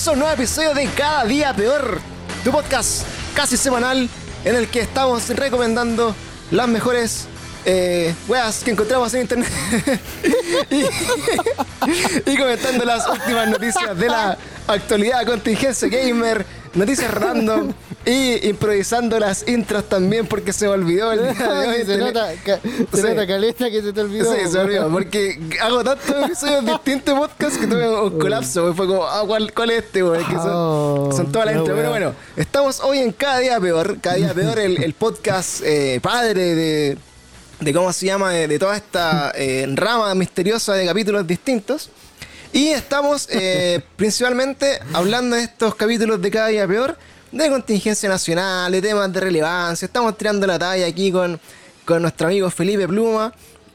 Bienvenidos a un nuevo episodio de Cada Día Peor, tu podcast casi semanal en el que estamos recomendando las mejores eh, weas que encontramos en internet. Y, y comentando las últimas noticias de la actualidad, contingencia gamer, noticias random y improvisando las intros también porque se me olvidó el día de hoy. se nota, ca- se Sí. nota caleta que se te olvidó. Sí, se me olvidó, porque hago tantos episodios distintos podcasts que tuve un colapso. Fue como, ah, ¿cuál, cuál es este, güey? Que son, Oh, son todas las no, intros. Pero bueno, estamos hoy en Cada Día Peor. Cada Día Peor, el, el podcast eh, padre de, de cómo se llama, de, de toda esta eh, rama misteriosa de capítulos distintos. Y estamos eh, principalmente hablando de estos capítulos de Cada Día Peor, de contingencia nacional, de temas de relevancia. Estamos tirando la talla aquí con, con nuestro amigo Felipe Pluma.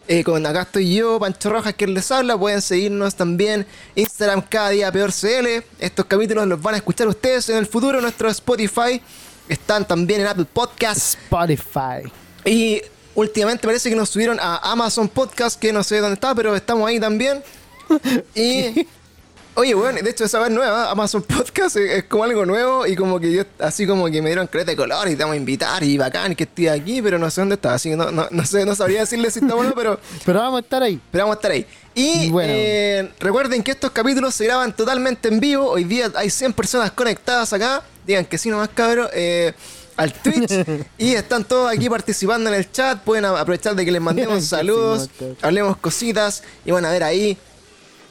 Eh, con acá estoy yo, Pancho Rojas, quien les habla. Pueden seguirnos también Instagram cada día peor CL. Estos capítulos los van a escuchar ustedes en el futuro. Nuestro Spotify están también en Apple Podcasts. Spotify. Y últimamente parece que nos subieron a Amazon Podcast, que no sé dónde está, pero estamos ahí también. Y. Oye, bueno, de hecho esa vez nueva, Amazon Podcast es, es como algo nuevo y como que yo, así como que me dieron creta de color y te vamos a invitar y bacán que estoy aquí, pero no sé dónde está, así que no, no, no sé, no sabría decirle si está bueno, pero, Pero vamos a estar ahí. pero vamos a estar ahí. Y Bueno. eh, recuerden que estos capítulos se graban totalmente en vivo. Hoy día hay 100 personas conectadas acá. Digan que sí nomás, cabrón. eh, al Twitch. y están todos aquí participando en el chat. Pueden aprovechar de que les mandemos saludos. hablemos cositas. Y van a ver ahí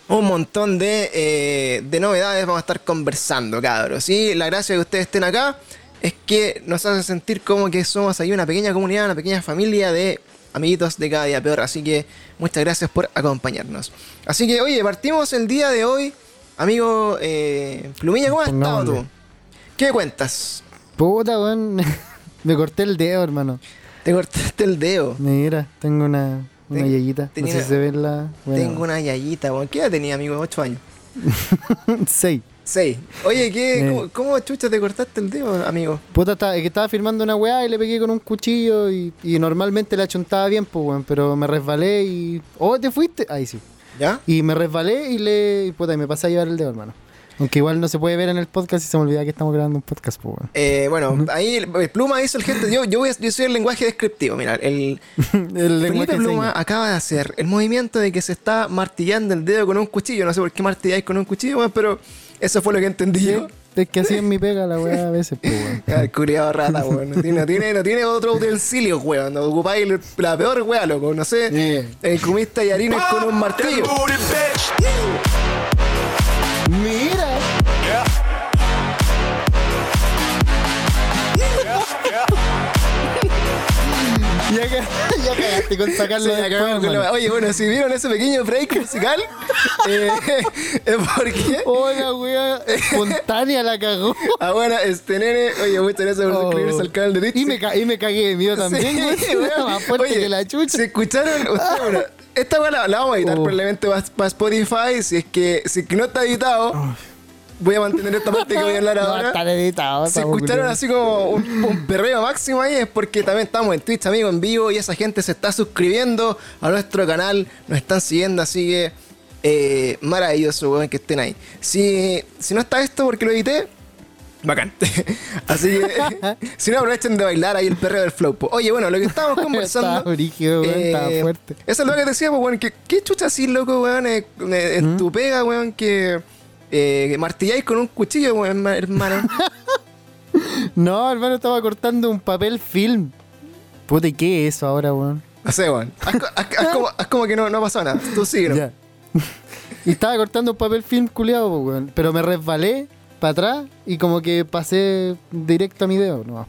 un montón de, eh, de novedades. Vamos a estar conversando, cabros. Y la gracia de que ustedes estén acá es que nos hace sentir como que somos ahí una pequeña comunidad, una pequeña familia de amiguitos de cada día peor. Así que muchas gracias por acompañarnos. Así que, oye, partimos el día de hoy. Amigo eh, Plumilla, ¿cómo has estado tú? ¿Qué cuentas? Puta, weón. Me corté el dedo, hermano. Te cortaste el dedo. Mira, tengo una, una Ten- yayita. tenía no sé si se ve la. Bueno, Tengo una yayita, weón. ¿Qué edad tenía, amigo? ¿8 años? Seis. Seis. Oye, ¿qué, Eh. cómo, cómo chucha te cortaste el dedo, amigo? Puta, estaba, es que estaba firmando una weá y le pegué con un cuchillo y, y normalmente la chuntaba bien, pues, weón. Pero me resbalé y. Oh, ¿te fuiste? Ahí sí. ¿Ya? Y me resbalé y le. puta, y me pasé a llevar el dedo, hermano. Aunque igual no se puede ver en el podcast y se me olvida que estamos grabando un podcast, pues, weón. Eh, bueno, ahí el- Pluma hizo el gesto. Yo, yo, voy a- yo soy el lenguaje descriptivo. Mira, el el lenguaje de Pluma acaba de hacer el movimiento de que se está martillando el dedo con un cuchillo. No sé por qué martilláis con un cuchillo, weón, pero eso fue lo que entendí yo. Es que así es mi pega la weá a veces, pues, weón. El curiado rata, weón. No tiene, no tiene, no tiene otro utensilio, weón. No ocupáis la peor weá, loco. No sé. Yeah. Eh, comiste tallarines con un martillo. Ya, ya cagaste con sacarlo Sí, de la- Oye, bueno, si vieron ese pequeño break musical, eh, es porque. Oiga, weá, espontánea la cagó. Ah, bueno, este nene, oye, muchas gracias por Oh. suscribirse al canal de Twitch. Y me, ca- y me cagué de miedo también, Sí, weón. Más fuerte Oye, que la chucha. Si escucharon, bueno, esta weá la, la vamos a editar Oh. probablemente para Spotify. Si es que, si es que no está editado, voy a mantener esta parte que voy a hablar No, ahora. está editado. Si escucharon así como un, un perreo máximo ahí es porque también estamos en Twitch, amigo, en vivo y esa gente se está suscribiendo a nuestro canal, nos están siguiendo, así que eh, maravilloso, weón, que estén ahí. Si, si no está esto porque lo edité, bacán. así que si no aprovechen de bailar ahí el perreo del flow. po. Oye, bueno, lo que estábamos conversando... Estaba brígido, weón, estaba fuerte. Eso es lo que decía, pues, weón, que qué chucha así, loco, weón, eh, eh, en ¿Mm? tu pega, weón, que... Eh, martilláis con un cuchillo, hermano. No, hermano, estaba cortando un papel film. Puta, ¿y qué es eso ahora, weón? No sé, weón. Haz, co- haz- haz como, haz como que no, no pasó nada. Tú sigue, ¿no? Ya. y estaba cortando un papel film culiado, weón. Pero me resbalé para atrás y como que pasé directo a mi dedo, no.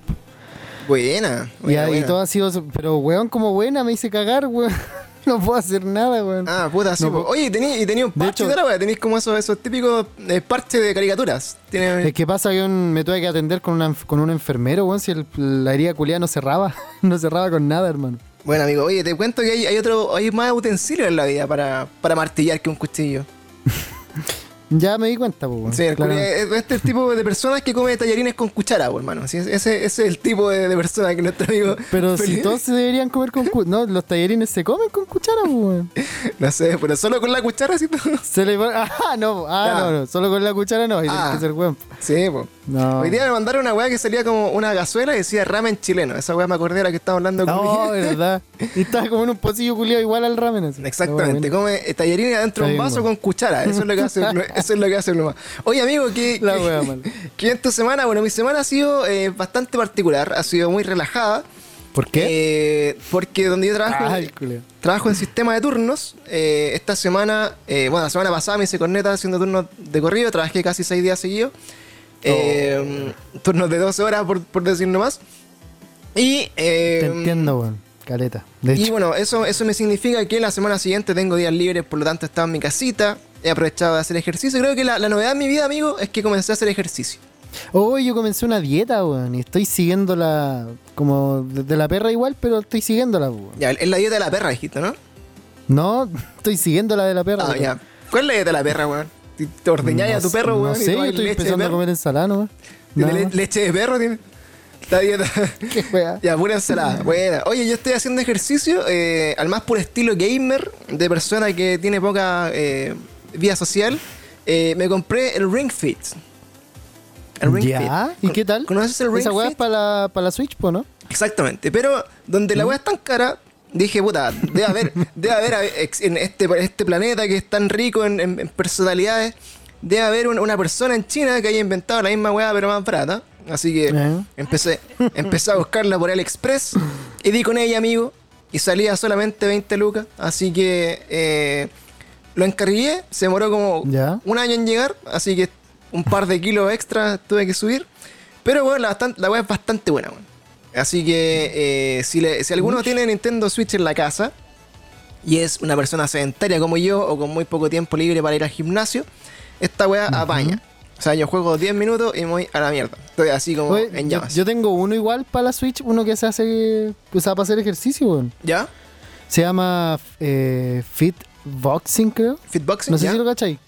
Buena. Y, buena, buena. todo ha sido. Pero, weón, como buena, me hice cagar, weón. no puedo hacer nada, weón. Ah, puta, sí. No, po. Oye, y tení, y tenía un De parche hecho- de la weá. Tenéis como esos, esos típicos eh, parches de caricaturas. Tiene... Es que pasa que un- me tuve que atender con, una, con un enfermero, weón, si el- la herida culiada no cerraba. no cerraba con nada, hermano. Bueno, amigo, oye, te cuento que hay, hay otro, hay más utensilios en la vida para, para martillar que un cuchillo. Ya me di cuenta, pues, weón. Sí, el Claro. es este es el tipo de personas que come tallarines con cuchara, pues, hermano. Sí, ese, ese es el tipo de, de persona que nuestro amigo. Pero si todos se deberían comer con cuchara. No, los tallarines se comen con cuchara, pues, weón. No sé, pero solo con la cuchara, sí. Se le Ah, no, ah, no, no. Solo con la cuchara no, y Ah. tiene que ser weón. Sí, pues. No. Hoy día me mandaron una weá que salía como una gazuela y decía ramen chileno. Esa weá me acordé ahora que estaba hablando con No, verdad. Y estaba como en un pocillo culiado igual al ramen. así. Exactamente, come eh, tallarines adentro de un vaso con cuchara. Eso es lo que hace, eso es lo que hace. Oye, amigo, que, La wea que en tu semana, bueno, mi semana ha sido eh, bastante particular, ha sido muy relajada. ¿Por qué? Eh, porque donde yo trabajo, Ay, trabajo en sistema de turnos. eh, esta semana, eh, bueno, la semana pasada me hice corneta haciendo turnos de corrido, trabajé casi seis días seguidos. Eh, Turnos de 12 horas, por, por decir nomás. Y, eh, Te entiendo, weón. Caleta. De y bueno, eso, eso me significa que la semana siguiente tengo días libres, por lo tanto he estado en mi casita, he aprovechado de hacer ejercicio. Creo que la, la novedad en mi vida, amigo, es que comencé a hacer ejercicio. oh, yo comencé una dieta, weón. Y estoy siguiéndola como de, de la perra igual, pero estoy siguiéndola, weón. Ya, es la dieta de la perra, dijiste, ¿no? No, estoy siguiendo la de la perra. Ah, ya. ¿Cuál es la dieta de la perra, weón? ¿Te- ¿Te ordeñáis No a tu perro, weón? No sé, tomáis estoy empezando a comer ensalada, ¿no? ¿Tiene le- leche de perro? ¿Tiene? Esta dieta. Qué wea. ya, pura ensalada. Buena. Oye, yo estoy haciendo ejercicio eh, al más puro estilo gamer, de persona que tiene poca eh, vida social. Eh, me compré el Ring Fit. El Ring ¿Ya? Fit. ¿Y qué tal? ¿Conoces el Ring Esa weá es Fit? para la, para la Switch, po, ¿no? Exactamente, pero donde la weá es tan cara, dije, puta, debe haber, debe haber en este, este planeta que es tan rico en, en- en personalidades, debe haber un- una persona en China que haya inventado la misma weá pero más barata. Así que Eh. empecé, empecé a buscarla por AliExpress y di con ella, amigo, y salía solamente 20 lucas. Así que eh, lo encargué, se demoró como Ya. un año en llegar, así que un par de kilos extra tuve que subir. Pero bueno, la, la weá es bastante buena, weón. Así que eh, si, le- si alguno tiene Nintendo Switch en la casa y es una persona sedentaria como yo o con muy poco tiempo libre para ir al gimnasio, esta weá apaña. O sea, yo juego 10 minutos y me voy a la mierda. Estoy así como Oye, en llamas. yo tengo uno igual para la Switch, uno que se hace usaba para hacer ejercicio, weón. ¿Ya? Se llama eh, Fit Boxing, creo. Fitboxing, No sé ¿ya? si lo cachai.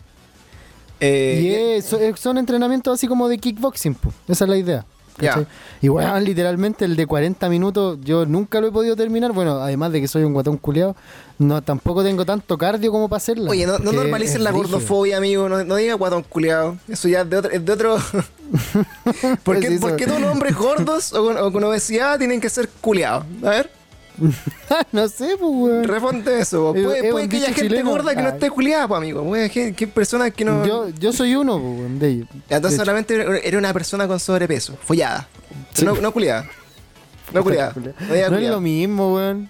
Eh, y es- son entrenamientos así como de kickboxing, po. esa es la idea. ¿Cachai? Y bueno, literalmente el de 40 minutos yo nunca lo he podido terminar. Bueno, además de que soy un guatón culeado, no, tampoco tengo tanto cardio como para hacerla. Oye, no, no normalicen la gordofobia, amigo. No, no diga guatón culiado. Eso ya es de otro. Es de otro... ¿Por, qué, Sí, por eso- qué todos los hombres gordos o con, o con obesidad tienen que ser culiados? A ver, no sé, pues, weón. responde eso. po. Es- Puede, que haya gente chileno. gorda que no Ah. esté culiada, pues, amigo. Puede que, que personas que no. Yo, yo soy uno, pues, weón, de ellos. Entonces De solamente era una persona con sobrepeso, follada. Sí. No, no culiada. No culiada. No, No es culiada. lo mismo, weón.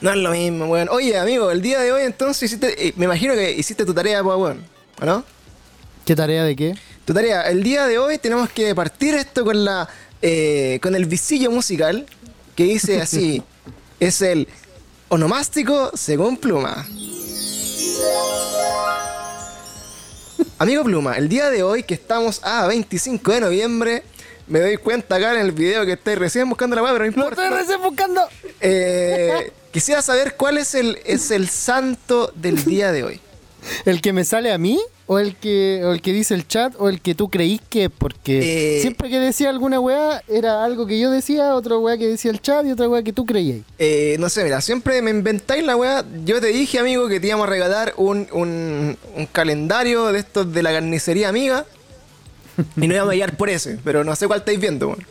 No es lo mismo, weón. Oye, amigo, el día de hoy entonces hiciste. eh, me imagino que hiciste tu tarea, pues, weón. ¿O no? ¿Qué tarea de qué? Tu tarea, el día de hoy tenemos que partir esto con la eh, con el visillo musical que dice así, es el onomástico según Pluma. Amigo Pluma, el día de hoy que estamos a 25 de noviembre, me doy cuenta acá en el video que estoy recién buscando la weá, pero no ¡Lo importa. estoy recién buscando! Eh, quisiera saber cuál es el, es el santo del día de hoy. ¿El que me sale a mí? ¿O el que, o el que dice el chat? ¿O el que tú creís que? Porque Eh. siempre que decía alguna weá, era algo que yo decía, otra weá que decía el chat y otra weá que tú creías. Eh, no sé, mira, siempre me inventáis la weá. Yo te dije, amigo, que te íbamos a regalar un, un, un calendario de estos de la carnicería amiga. Y no íbamos a guiar por ese, pero no sé cuál estáis viendo, weón.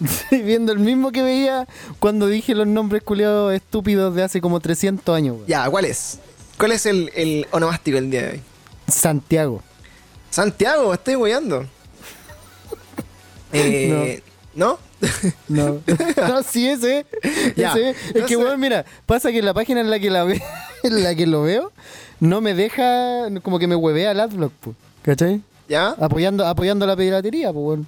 Estoy viendo el mismo que veía cuando dije los nombres culiados estúpidos de hace como 300 años. weón. Ya, ¿cuál es? ¿Cuál es el, el onomástico del día de hoy? Santiago. Santiago, estoy weyando. Eh, ¿No? No, no sí, ese. Ya, ese. Es no que, weón, mira, pasa que en la página en la que la ve, en la que lo veo, no me deja, como que me huevea el adblock, po, ¿cachai? ¿Ya? Apoyando, apoyando la piratería, pues.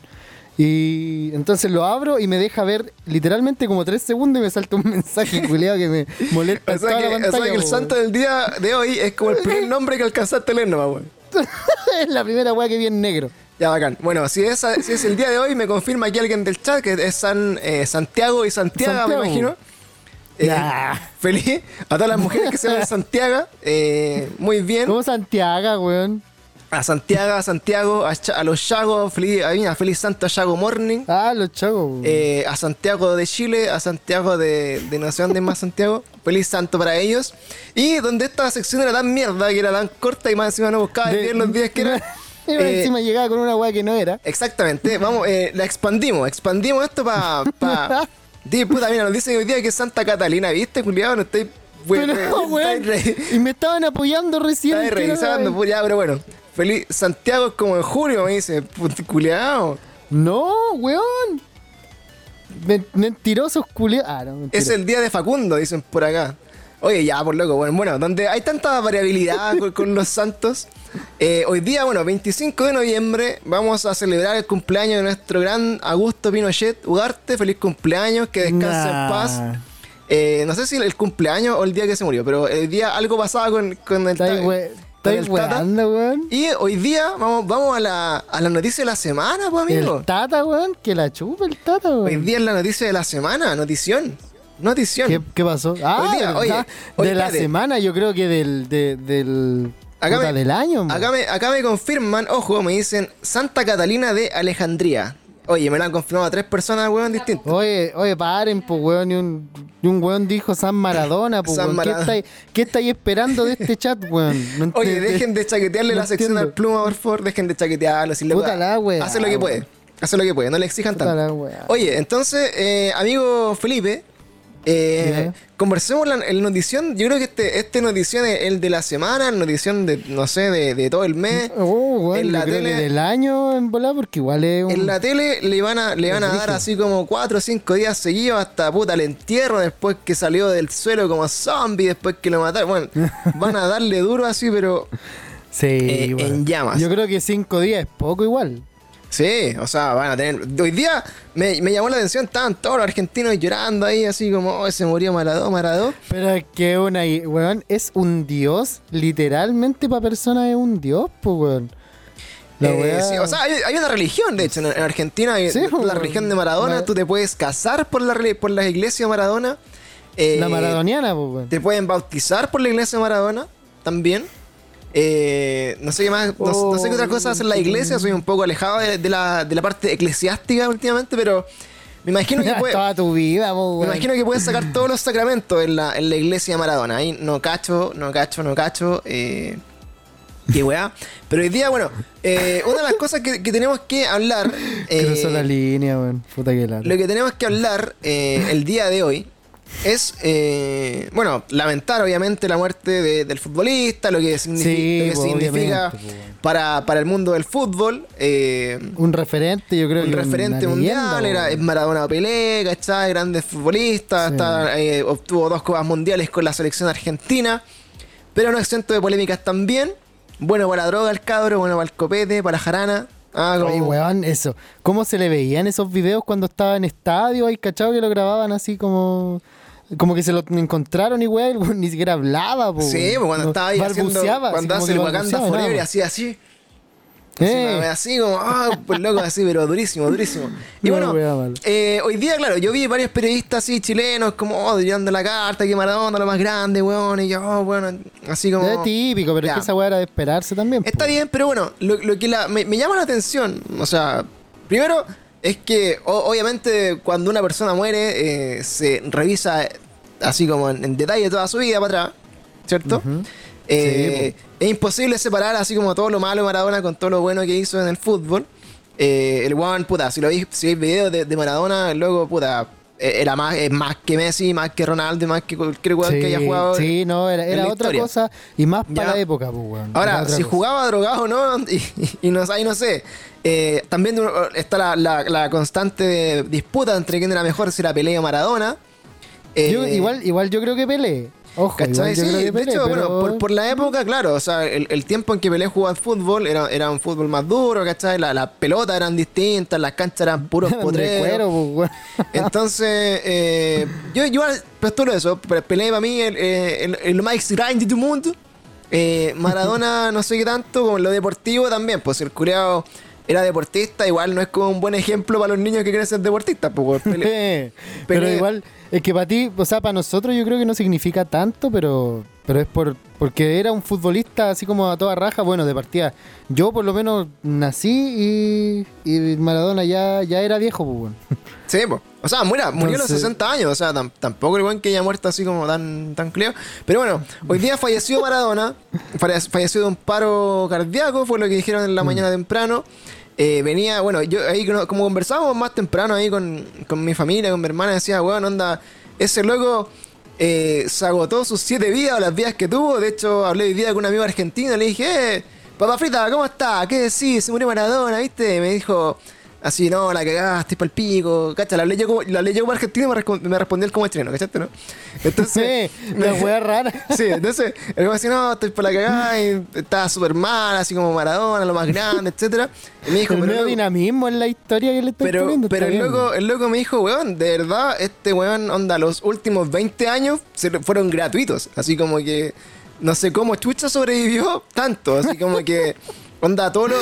Y entonces lo abro y me deja ver literalmente como tres segundos y me salta un mensaje culiado que me molesta O sea, que, la o pantalla. sea que el santo del día de hoy es como el primer nombre que alcanzaste a leer, nomás, weón. weón. es la primera weá que vi en negro. Ya, bacán. Bueno, si es, si es el día de hoy, me confirma aquí alguien del chat que es San, eh, Santiago y Santiago, Santiago. me imagino. Eh, Nah. Feliz a todas las mujeres que se llaman Santiago. eh, muy bien. ¿Cómo Santiago, weón? A Santiago, a Santiago, a, Cha- a los Chagos, feliz, mira, feliz Santo Chago Morning. Ah, los chavos. Eh, a Santiago de Chile, a Santiago de, de no sé dónde más Santiago. Feliz santo para ellos. Y donde esta sección era tan mierda, que era tan corta y más encima no buscaba De- bien los días que era. Y eh, encima llegaba con una weá que no era. Exactamente, vamos, eh, la expandimos, expandimos esto para. Pa, Di, puta, mira, nos dicen hoy día que es Santa Catalina, ¿viste, culiado? No estoy. Pero, weón, y me estaban apoyando recién. Era- revisando, ya, pero bueno. Feliz Santiago es como en junio, me dice, puta, culiado. No, weón. Men- mentirosos culiados. Ah, no, mentira. Es el día de Facundo, dicen por acá. Oye, ya, por loco. Bueno, bueno donde hay tanta variabilidad con, con los santos. eh, hoy día, bueno, 25 de noviembre, vamos a celebrar el cumpleaños de nuestro gran Augusto Pinochet Ugarte. Feliz cumpleaños, que descanse Nah. en paz. Eh, no sé si el cumpleaños o el día que se murió, pero el día algo pasaba con, con el, Estáis estáis el weando, weón. Y hoy día vamos, vamos a, la, a la noticia de la semana, pues, amigo. El tata, weón. Que la chupa el tata, Hoy weón. día es la noticia de la semana, notición. Notición. ¿Qué, qué pasó? Ah, Hoy día, oye, de la semana, yo creo que del, de- del, Acá me- del año. Acá me, acá me confirman, ojo, me dicen Santa Catalina de Alejandría. Oye, me lo han confirmado tres personas, weón, distintas. Oye, oye, paren, pues, weón. Y un, y un weón dijo San Maradona, pues, San weón. ¿Qué Maradona. estáis, ¿Qué estáis esperando de este chat, weón? No Oye, de- dejen de chaquetearle no la sección entiendo. al pluma, por favor. Dejen de chaquetearlo. Si le Puta la wea, Hace lo que puede. Hace lo que puede. No le exijan Puta tanto. la wea. Oye, entonces, eh, amigo Felipe, eh, conversemos la, el notición. Yo creo que este, este notición es el de la semana, el notición de, no sé, de, de todo el mes. Oh, en la tele- del año en volar, porque igual es un... En la tele le van a, le van a dar así como 4 o 5 días seguidos hasta puta el entierro, después que salió del suelo como zombie, después que lo mataron. Bueno, van a darle duro así, pero Sí, eh, en llamas. Yo creo que cinco días es poco igual. Sí, o sea, van a tener. Hoy día me, me llamó la atención, estaban todos los argentinos llorando ahí, así como, oh, se murió Maradó, Maradó. Pero que una, weón, es un dios, literalmente para personas es un dios, pues, weón. La Eh, sí, o sea, hay, hay una religión, de hecho, en, en Argentina, hay Sí, la pues, religión de Maradona, la- tú te puedes casar por la, por la iglesia de Maradona. eh, la maradoniana, pues, weón. Te pueden bautizar por la iglesia de Maradona también. Eh, no sé qué más, no, no sé qué otras cosas hace la iglesia, soy un poco alejado de, de la, de la parte eclesiástica últimamente, pero me imagino que puede, Toda tu vida, me imagino que puedes sacar todos los sacramentos en la, en la iglesia de Maradona. Ahí no cacho, no cacho, no cacho. Eh, qué weá. Pero hoy día, bueno, eh, una de las cosas que, que tenemos que hablar. eh, Cruzó la línea, weón. Puta que la. lo que tenemos que hablar eh, el día de hoy es, eh, bueno, lamentar obviamente la muerte de- del futbolista, lo que, signifi- Sí, lo que pues, significa pues, para, para el mundo del fútbol. eh, Un referente, yo creo un que referente mundial, leyenda, era weón. es Maradona Pelé, ¿cachai? Grandes futbolistas, Sí. está, eh, obtuvo dos copas mundiales con la selección argentina, pero no exento de polémicas también. Bueno para la droga el cabro, bueno para el copete, para la jarana. Ah, como- Oye, weón, eso. ¿Cómo se le veían esos videos cuando estaba en estadio? Hay cachado que lo grababan así como. Como que se lo encontraron y weón ni siquiera hablaba, po, Sí, pues cuando estaba ahí haciendo, cuando hace el Wakanda Forever y más. así, así. Eh. Así, como, ah, pues loco, así, pero durísimo, durísimo. Y No, bueno, wea eh, hoy día, claro, yo vi varios periodistas así chilenos, como, oh, tirando la carta, que Maradona, lo más grande, weón, y yo, oh, bueno, así como. Es típico, pero Ya. es que esa weá era de esperarse también. Está po. bien, pero bueno, lo, lo que la- me, me llama la atención, o sea, primero es que o- obviamente cuando una persona muere eh, se revisa así como en, en detalle toda su vida para atrás, ¿cierto? Eh, es imposible separar así como todo lo malo de Maradona con todo lo bueno que hizo en el fútbol. Eh, el one, puta, si lo veis, si veis videos de, de Maradona, el loco, puta, eh, era más, es más que Messi, más que Ronaldo, más que cualquier weón que haya jugado. sí, no, era, otra historia. cosa y más para Ya. la época, pues, weón. Ahora, si cosa. jugaba drogado o no, y, y no, ahí no sé. Eh, también está la, la- la constante disputa entre quién era mejor, si era Pelé o Maradona. Eh, Yo, igual, igual yo creo que Pelé. Ojo, ¿Cachai? igual Sí, de Pelé, hecho, pero... bueno, por, por la época, claro, o sea, el, el tiempo en que Pelé jugaba fútbol era, era un fútbol más duro, ¿cachai? La- Las pelotas eran distintas, las canchas eran puros potreros. pues. Entonces, eh, yo, yo postulo eso. pero Pelé para mí el, eh, el, el más grande del mundo. Eh, Maradona no sé qué tanto, como en lo deportivo también. Pues el cureado era deportista, igual no es como un buen ejemplo para los niños que quieren ser deportistas. Pues, pero igual, es que para ti, o sea, para nosotros yo creo que no significa tanto, pero pero es por porque era un futbolista así como a toda raja, bueno, de partida. Yo por lo menos nací y, y Maradona ya, ya era viejo, pues, weón. Sí, pues. O sea, murió, murió a los Entonces- 60 años. O sea, tam- tampoco el buen que haya muerto así como tan, tan cleo. Pero bueno, hoy día falleció Maradona. falle- falleció de un paro cardíaco, fue lo que dijeron en la mañana temprano. Eh, venía, bueno, yo ahí como conversábamos más temprano ahí con, con mi familia, con mi hermana, decía, weón, onda, ese luego eh, se agotó sus siete vidas o las vidas que tuvo. De hecho, hablé hoy día con un amigo argentino, le dije, eh, papá frita, ¿cómo está? ¿Qué decís? Se murió Maradona, ¿viste? Me dijo, así, no, la cagaste para el pico. Cacha, la yo como, la yo como argentino y me, rescon- me respondió él como chileno, ¿cachaste, no? Entonces, Sí, la wea rara. Sí, entonces, el güey decía, no, estoy por la cagada y estaba súper mal, así como Maradona, lo más grande, etcétera. Y me dijo, El pero, dinamismo en la historia que le estoy pero, poniendo. pero el, loco, el loco me dijo, weón, de verdad, este weón, onda, los últimos 20 años se fueron gratuitos. Así como que, no sé cómo Chucha sobrevivió tanto. Así como que, onda, todo lo,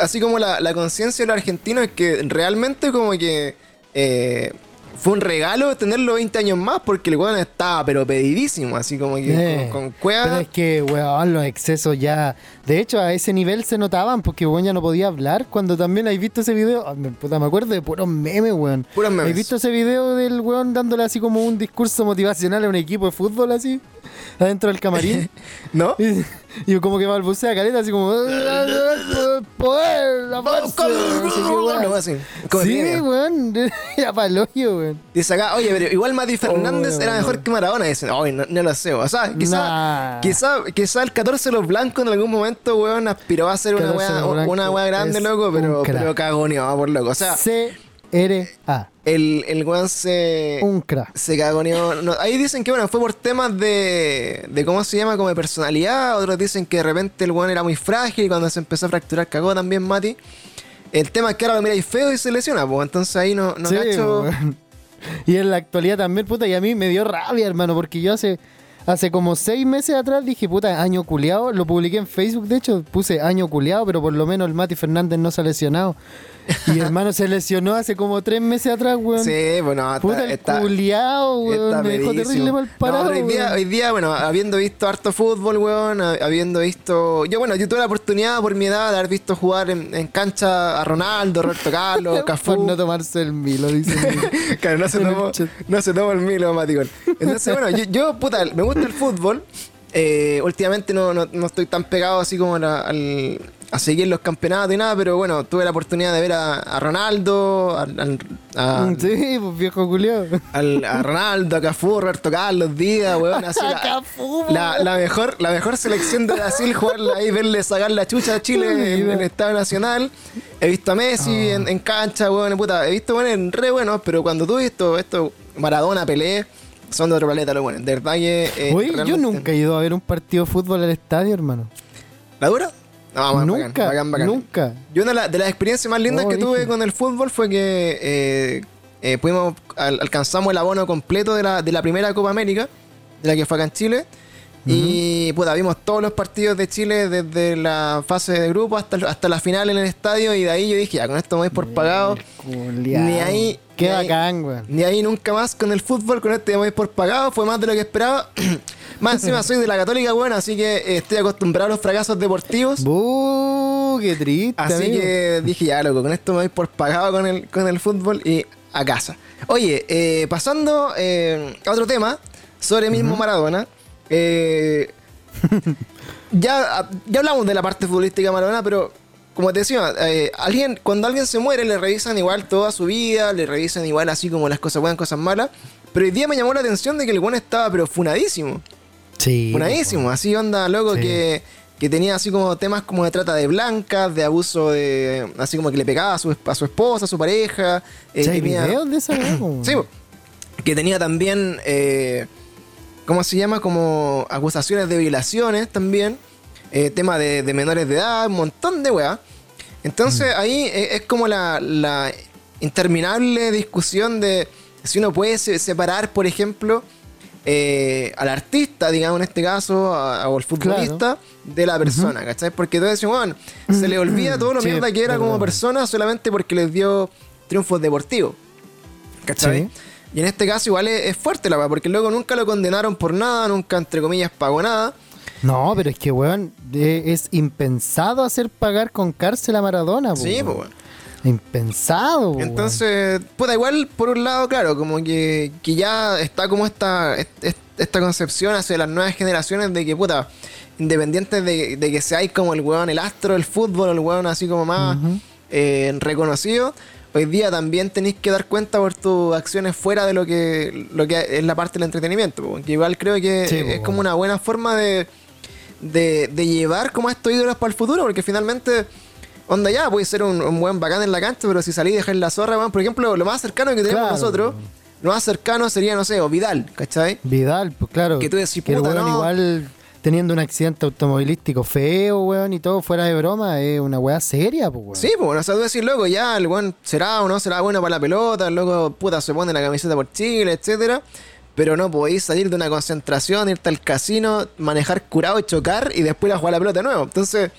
así como la, la conciencia de los argentinos es que realmente como que eh, fue un regalo tenerlo 20 años más porque el weón estaba pero pedidísimo. Así como que Eh, con, con cueva. Pero es que, weón, los excesos ya. De hecho, a ese nivel se notaban porque, weón, ya no podía hablar. Cuando también hay visto ese video, ah, me, puta, me acuerdo de puros memes, weón. Puros memes. ¿Has visto ese video del weón dándole así como un discurso motivacional a un equipo de fútbol así? Adentro del camarín. ¿No? y, y como que balbucea caleta así como. Poder, la fuerza", no sé qué, weón. Algo así. Sí, weón. Era pa'l hoyo, weón. Dice acá, oye, pero igual Mati Fernández Oh, era mejor que Maradona. Dicen, oye, no, no lo sé. O sea, quizá, Nah. quizá, quizá el 14 de los blancos en algún momento, weón, aspiró a ser una 14 de weá, una weá grande, loco, pero, pero cagoneó por loco. O sea, C-R-A. El, el weón se, Un crack. se cagoneó. No, ahí dicen que, bueno, fue por temas de, de, ¿cómo se llama? Como de personalidad. Otros dicen que de repente el weón era muy frágil y cuando se empezó a fracturar cagó también Mati. El tema es que ahora lo miráis feo y se lesiona, pues entonces ahí no, no Sí, cacho. weón. Y en la actualidad también, puta, y a mí me dio rabia, hermano, porque yo hace, hace como seis meses atrás dije, puta, año culeado, lo publiqué en Facebook, de hecho, puse año culeado, pero por lo menos el Mati Fernández no se ha lesionado. Y hermano se lesionó hace como tres meses atrás, weón. Sí, bueno, puta, el culiao, weón, Está me dejó terrible mal parado. No, hoy, día, weón. hoy día, bueno, habiendo visto harto fútbol, weón, ha- habiendo visto. Yo, bueno, yo tuve la oportunidad por mi edad de haber visto jugar en, en cancha a Ronaldo, Roberto Carlos, Por Cafú. no tomarse el milo, dice. claro, no se, tomó, no se tomó el milo, Maticón. Entonces, bueno, yo, yo, puta, me gusta el fútbol. Eh, últimamente no, no, no estoy tan pegado así como la- al- a seguir los campeonatos y nada, pero bueno, tuve la oportunidad de ver a, a Ronaldo, al- al- a, sí, pues viejo culiao. al- a Ronaldo, a Cafú, Roberto Carlos, Díaz, weón, así la, Cafú, la, la mejor, la mejor selección de Brasil, jugarla ahí, verle sacar la chucha a Chile en, en el Estado Nacional. He visto a Messi Ah. en, en cancha, weón, puta, he visto weón en re buenos, pero cuando tú esto, esto, Maradona, Pelé, son de otro planeta los buenos. De verdad que. eh, Oye, yo nunca he ido a ver un partido de fútbol al estadio, hermano. ¿La dura? No, man, nunca, bacán, bacán, bacán. nunca. Yo una de, la- de las experiencias más lindas Oh, que tuve dije. con el fútbol fue que eh, eh, pudimos, al- alcanzamos el abono completo de la, de la primera Copa América, de la que fue acá en Chile. Y puta, vimos todos los partidos de Chile desde la fase de grupo hasta, hasta la final en el estadio. Y de ahí yo dije, ya con esto me voy por pagado. Ni ahí- Qué ni ahí- bacán, weón. Ni ahí nunca más con el fútbol, con este me voy por pagado. Fue más de lo que esperaba. más encima soy de la Católica, bueno, así que eh, estoy acostumbrado a los fracasos deportivos. Buh, qué triste. Así amigo. que dije, ya, loco, con esto me voy por pagado con el, con el fútbol y a casa. Oye, eh, pasando eh, a otro tema, sobre el mismo Maradona. eh, ya, ya hablamos de la parte futbolística de Maradona, pero como te decía, eh, alguien, cuando alguien se muere le revisan igual toda su vida, le revisan igual así como las cosas buenas, cosas malas. Pero hoy día me llamó la atención de que el buen estaba pero funadísimo. Sí. Funadísimo, así onda, loco, Sí. que, que tenía así como temas como de trata de blancas, de abuso de. así como que le pegaba a su, a su esposa, a su pareja. eh, ¿Sí tenía- videos de esa? Sí, que tenía también. eh, ¿Cómo se llama? Como acusaciones de violaciones también. eh, tema de, de menores de edad, un montón de weá. Entonces ahí eh, es como la, la interminable discusión de si uno puede se- separar, por ejemplo, eh, al artista, digamos en este caso, a- o al futbolista, de la persona, ¿cachai? Porque tú decís, bueno, se le olvida todo lo Sí, mierda que era como persona solamente porque les dio triunfos deportivos. ¿Cachai? Sí. Y en este caso igual es, es fuerte la weá, porque luego nunca lo condenaron por nada, nunca entre comillas pagó nada. No, pero es que, weón, es impensado hacer pagar con cárcel a Maradona, Sí, weón. pues weón. Impensado. Entonces, puta, igual por un lado, claro, como que, que ya está como esta, est- est- esta concepción hacia las nuevas generaciones de que, puta, independientes de, de que seáis como el weón, el astro del fútbol, el weón así como más eh, reconocido, hoy día también tenéis que dar cuenta por tus acciones fuera de lo que, lo que es la parte del entretenimiento. igual creo que Sí, es como una buena forma de, de, de llevar como a estos ídolos para el futuro, porque finalmente, onda ya, puede ser un, un buen bacán en la cancha, pero si salí y dejáis la zorra, weón, por ejemplo, lo más cercano que tenemos Claro. nosotros, lo más cercano sería, no sé, o Vidal, ¿cachai? Vidal, pues claro. Que tú decís, que el puta, weón no. igual teniendo un accidente automovilístico feo, weón, y todo fuera de broma, es una weá seria, pues, weón. Sí, pues, o sea, tú decís, loco, ya, el weón será o no será bueno para la pelota, el loco, puta, se pone la camiseta por Chile, etcétera. Pero no podéis salir de una concentración, irte al casino, manejar curado y chocar y después ir a jugar la pelota de nuevo. Entonces,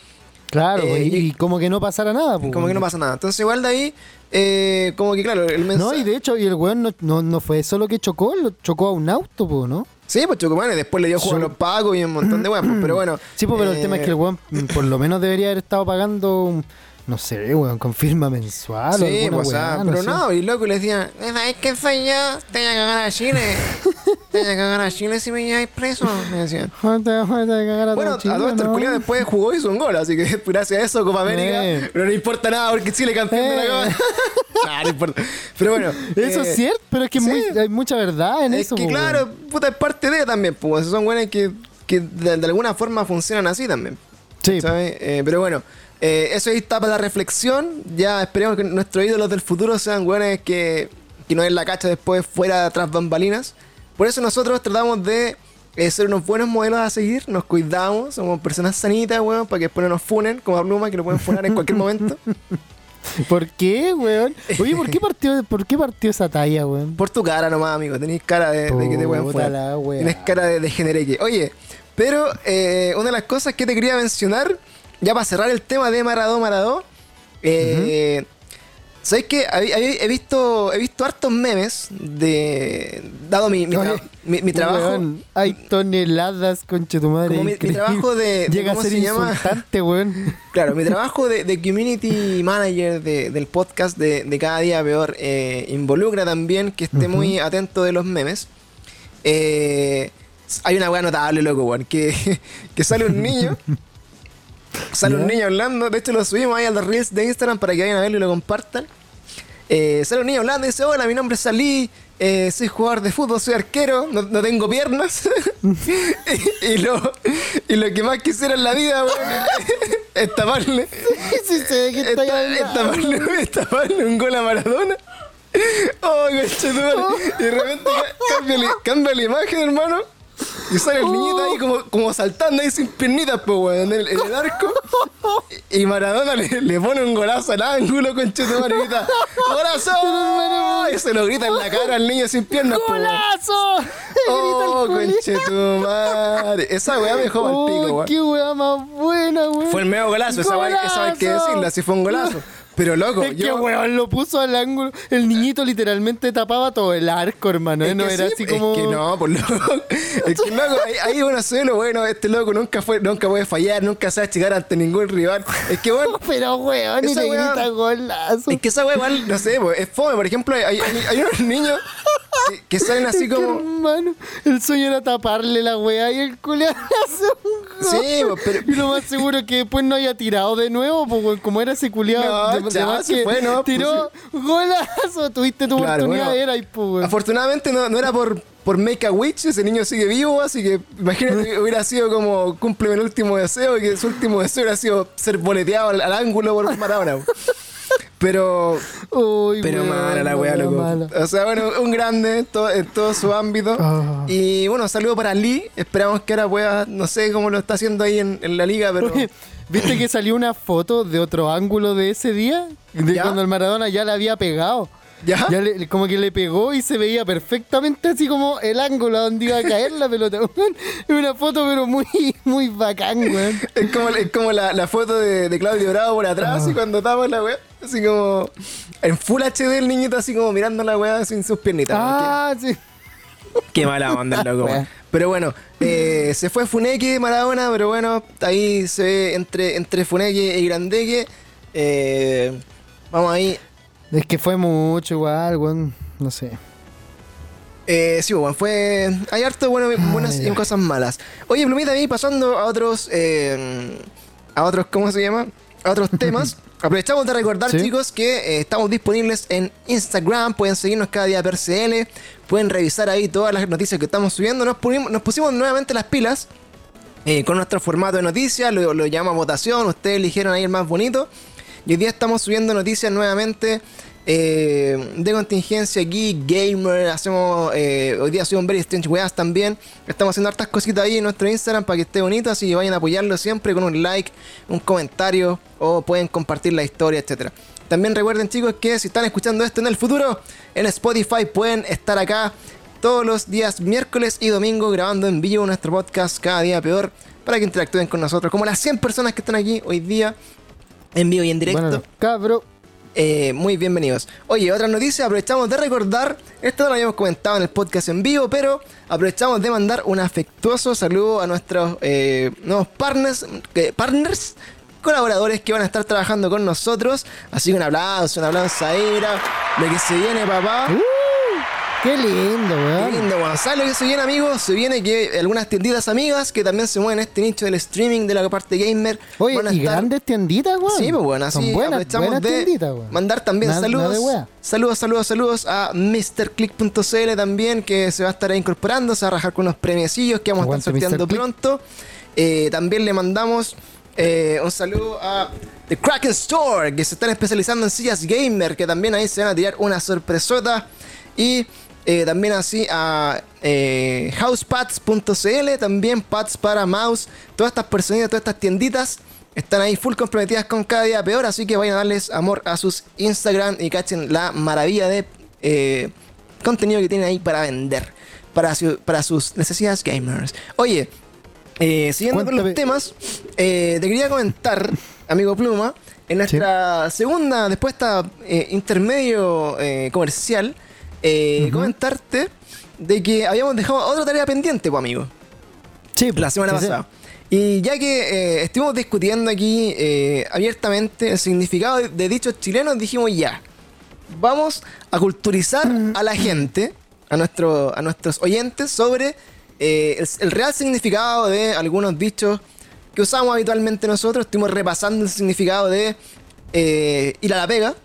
Claro, Eh, y, como que no pasara nada, pues. como que no weón. pasa nada. Entonces, igual de ahí, eh, como que claro, el mensaje. No, y de hecho, y el weón no, no, no fue solo que chocó, lo chocó a un auto, pues, ¿no? Sí, pues Chocomán, y después le dio juego a los pagos y un montón de weas, pues, pero bueno. Sí, pues, pero el eh, tema es que el weón mm, por lo menos debería haber estado pagando, un- no sé, weón, con firma mensual o Sí, pues, o sea, weá, pero sé. no, y loco le decía, ¿sabes qué soy yo? Te voy a cagar a Chile. Te voy a cagar a Chile si me lleváis preso, me decían. Joder, joder, te cagar a Bueno, todo a Chile, todo esto después jugó y hizo un gol, así que gracias a eso, Copa América, Eh. pero no importa nada porque Chile campeón de la Eh. Copa. Nah, no importa. Pero bueno. Eso eh, es cierto, pero es que sí. muy- hay mucha verdad en Es eso, que pues, claro, weón. puta, es parte de también, pues son buenas que, que de, de alguna forma funcionan así también. Sí, ¿sabes? Eh, pero bueno, eh, eso ahí está para la reflexión. Ya esperemos que nuestros ídolos del futuro sean buenos que, que no es la cacha después fuera tras bambalinas. Por eso nosotros tratamos de eh, ser unos buenos modelos a seguir, nos cuidamos, somos personas sanitas, weón, para que después no nos funen como a Pluma, que lo pueden funar en cualquier momento. ¿Por qué, weón? Oye, ¿por qué partió, por qué partió esa talla, weón? Por tu cara nomás, amigo. Tenéis cara de, de que te pueden funar. Tienes cara de degenereque. Oye, pero eh, una de las cosas que te quería mencionar, ya para cerrar el tema de Maradó Maradó, eh, ¿sabes qué? Hab- hab- He visto, he visto hartos memes de. Dado mi, mi, tra- Oye, mi- mi trabajo. Weón, hay toneladas, conche tu madre. Como mi- trabajo de- Llega a ¿cómo ser se llama? insultante, weón. Claro, mi trabajo de, de community manager de- del podcast de, de Cada Día Peor eh, involucra también que esté muy atento de los memes. Eh, hay una weá notable, loco, weón, que, que sale un niño. Sale un niño hablando, de hecho lo subimos ahí a los reels de Instagram para que vayan a verlo y lo compartan. Eh, sale un niño hablando y dice, hola, mi nombre es Salí, eh, soy jugador de fútbol, soy arquero, no, no tengo piernas. y, y lo, y lo que más quisiera en la vida, weón, es taparle, Sí de qué es, es taparle, es taparle un gol a Maradona. Oh, conchetumare. Y de repente cambia la imagen, hermano. Y sale el niñito ahí como, como saltando ahí sin piernitas, pues, weón, en el, en el arco. Y Maradona le, le pone un golazo al ángulo, conchetumare, y grita, ¡Golazo! Y se lo grita en la cara al niño sin piernas, pues. ¡Golazo! Oh, conchetumare. Esa weá me dejó mal pico, Oh, weón. qué weá más buena, weón. Fue el medio golazo, esa weá esa weá hay que ¡Golazo! decirlo, así fue un golazo. Pero loco, Es que yo. weón lo puso al ángulo. El niñito literalmente tapaba todo el arco, hermano. ¿eh? Es No que era sí, así como. Es que no, por loco. Es que loco, ahí, ahí uno se lo bueno, este loco nunca fue, nunca puede fallar, nunca se va a achicar ante ningún rival. Es que bueno, Pero weón, y le grita golazo. es que esa igual, no sé, es fome. Por ejemplo, hay, hay, hay unos niños que, que salen así que, como. hermano, el sueño era taparle la weá y el culiado hace un gol. Sí, pues, pero- Y lo más seguro es que después no haya tirado de nuevo, pues weón, como era ese culiado. No, chao, se fue, no, pues, tiró golazo, tuviste tu Claro, oportunidad, bueno, era y pues. Afortunadamente no, no era por, por Make a Witch, ese niño sigue vivo, así que imagínate que hubiera sido como cúmpleme el último deseo y que su último deseo hubiera sido ser boleteado al, al ángulo por Maradona. Pero, Uy, pero weón, mala la weá, weá loco. mala. O sea, bueno, un grande en todo, en todo su ámbito. Ah. Y bueno, saludo para Lee. Esperamos que ahora pueda, no sé cómo lo está haciendo ahí en, en la liga, pero. Oye, ¿Viste que salió una foto de otro ángulo de ese día? De ¿Ya? cuando el Maradona ya le había pegado. ¿Ya? le- como que le pegó y se veía perfectamente así como el ángulo a donde iba a caer la pelota. weón. Es una foto pero muy, muy bacán, weón. Es como, es como la, la foto de, de Claudio Bravo por atrás Ah. y cuando estaba la weá. Así como en Full HD el niñito así como mirando la weá sin sus piernitas. Ah, sí. Qué mala onda, loco. Wea. Pero bueno, eh, se fue Funeke Maradona, pero bueno, ahí se ve entre, entre Funeke y Grandeque. Eh, vamos ahí. Es que fue mucho igual, weón. No sé. Eh, sí, bueno, fue. Hay harto bueno, buenas y ay. cosas malas. Oye, Plumita, ahí pasando a otros. eh, a otros, ¿cómo se llama? A otros temas. Aprovechamos de recordar, Sí. chicos, que eh, estamos disponibles en Instagram. Pueden seguirnos cada día per CL. Pueden revisar ahí todas las noticias que estamos subiendo. Nos, pusimos- nos pusimos nuevamente las pilas eh, con nuestro formato de noticias. Lo, lo llamamos votación. Ustedes eligieron ahí el más bonito. Y hoy día estamos subiendo noticias nuevamente eh, de contingencia aquí, gamer. Hacemos, eh, hoy día subimos Very Strange Weas también. Estamos haciendo hartas cositas ahí en nuestro Instagram para que esté bonito. Así vayan a apoyarlo siempre con un like, un comentario o pueden compartir la historia, etcétera. También recuerden, chicos, que si están escuchando esto en el futuro, en Spotify pueden estar acá todos los días miércoles y domingo grabando en vivo nuestro podcast cada día peor para que interactúen con nosotros. Como las 100 personas que están aquí hoy día en vivo y en directo. Bueno, cabro. Eh, muy bienvenidos. Oye, otra noticia, aprovechamos de recordar, esto lo habíamos comentado en el podcast en vivo, pero aprovechamos de mandar un afectuoso saludo a nuestros eh, nuevos partners, eh, partners, colaboradores que van a estar trabajando con nosotros. Así que un aplauso, un aplauso a Ira, lo que se viene, papá. Uh, qué lindo, Qué weón. lindo, weón. ¿Sabes lo que se viene, amigos? Se viene que algunas tienditas amigas que también se mueven en este nicho del streaming de la parte gamer. Oye, van a y estar- grandes tienditas, weón. Sí, pues bueno, así Son buenas, aprovechamos buenas de tienditas, weón. mandar también saludos. saludos, saludos, saludos a MrClick.cl también, que se va a estar ahí incorporando, se va a rajar con unos premiecillos que vamos a estar sorteando pronto. Eh, también le mandamos eh, un saludo a The Kraken Store, que se están especializando en sillas gamer, que también ahí se van a tirar una sorpresota. Y eh, también así a eh, housepads.cl, también pads para mouse. Todas estas personitas, todas estas tienditas están ahí full comprometidas con cada día peor, así que vayan a darles amor a sus Instagram y cachen la maravilla de eh, contenido que tienen ahí para vender, para, su- para sus necesidades gamers. Oye, eh, siguiendo con los Cuéntame. temas, eh, te quería comentar, amigo Pluma, en nuestra segunda, después de esta intermedio eh, comentarte de que habíamos dejado otra tarea pendiente, pues, amigo Sí, la semana sí, sí. pasada. Y ya que eh, estuvimos discutiendo aquí eh, abiertamente el significado de, de dichos chilenos, dijimos ya, vamos a culturizar a la gente, a, nuestro, a nuestros oyentes, sobre eh, el, el real significado de algunos dichos que usamos habitualmente nosotros. Estuvimos repasando el significado de ir a la pega,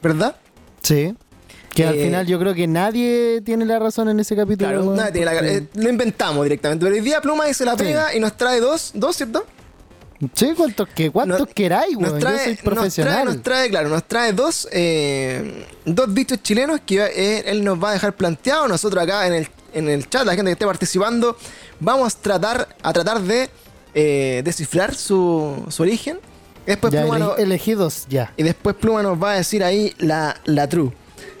¿verdad? Sí. Que al final yo creo que nadie tiene la razón en ese capítulo. Claro, nadie tiene la- eh, lo inventamos directamente. Pero hoy día Pluma dice la Sí. pega y nos trae dos, dos, ¿cierto? Sí, cuantos, que, cuántos Nos- queráis, Nos weón. trae, Yo soy nos trae, nos claro, nos trae dos, eh, dos dichos chilenos que eh, él nos va a dejar planteado. Nosotros acá en el, en el chat, la gente que esté participando, vamos a tratar, a tratar de eh, descifrar su, su origen. Después ya Pluma ele- nos- elegidos, ya. y después Pluma nos va a decir ahí la, la true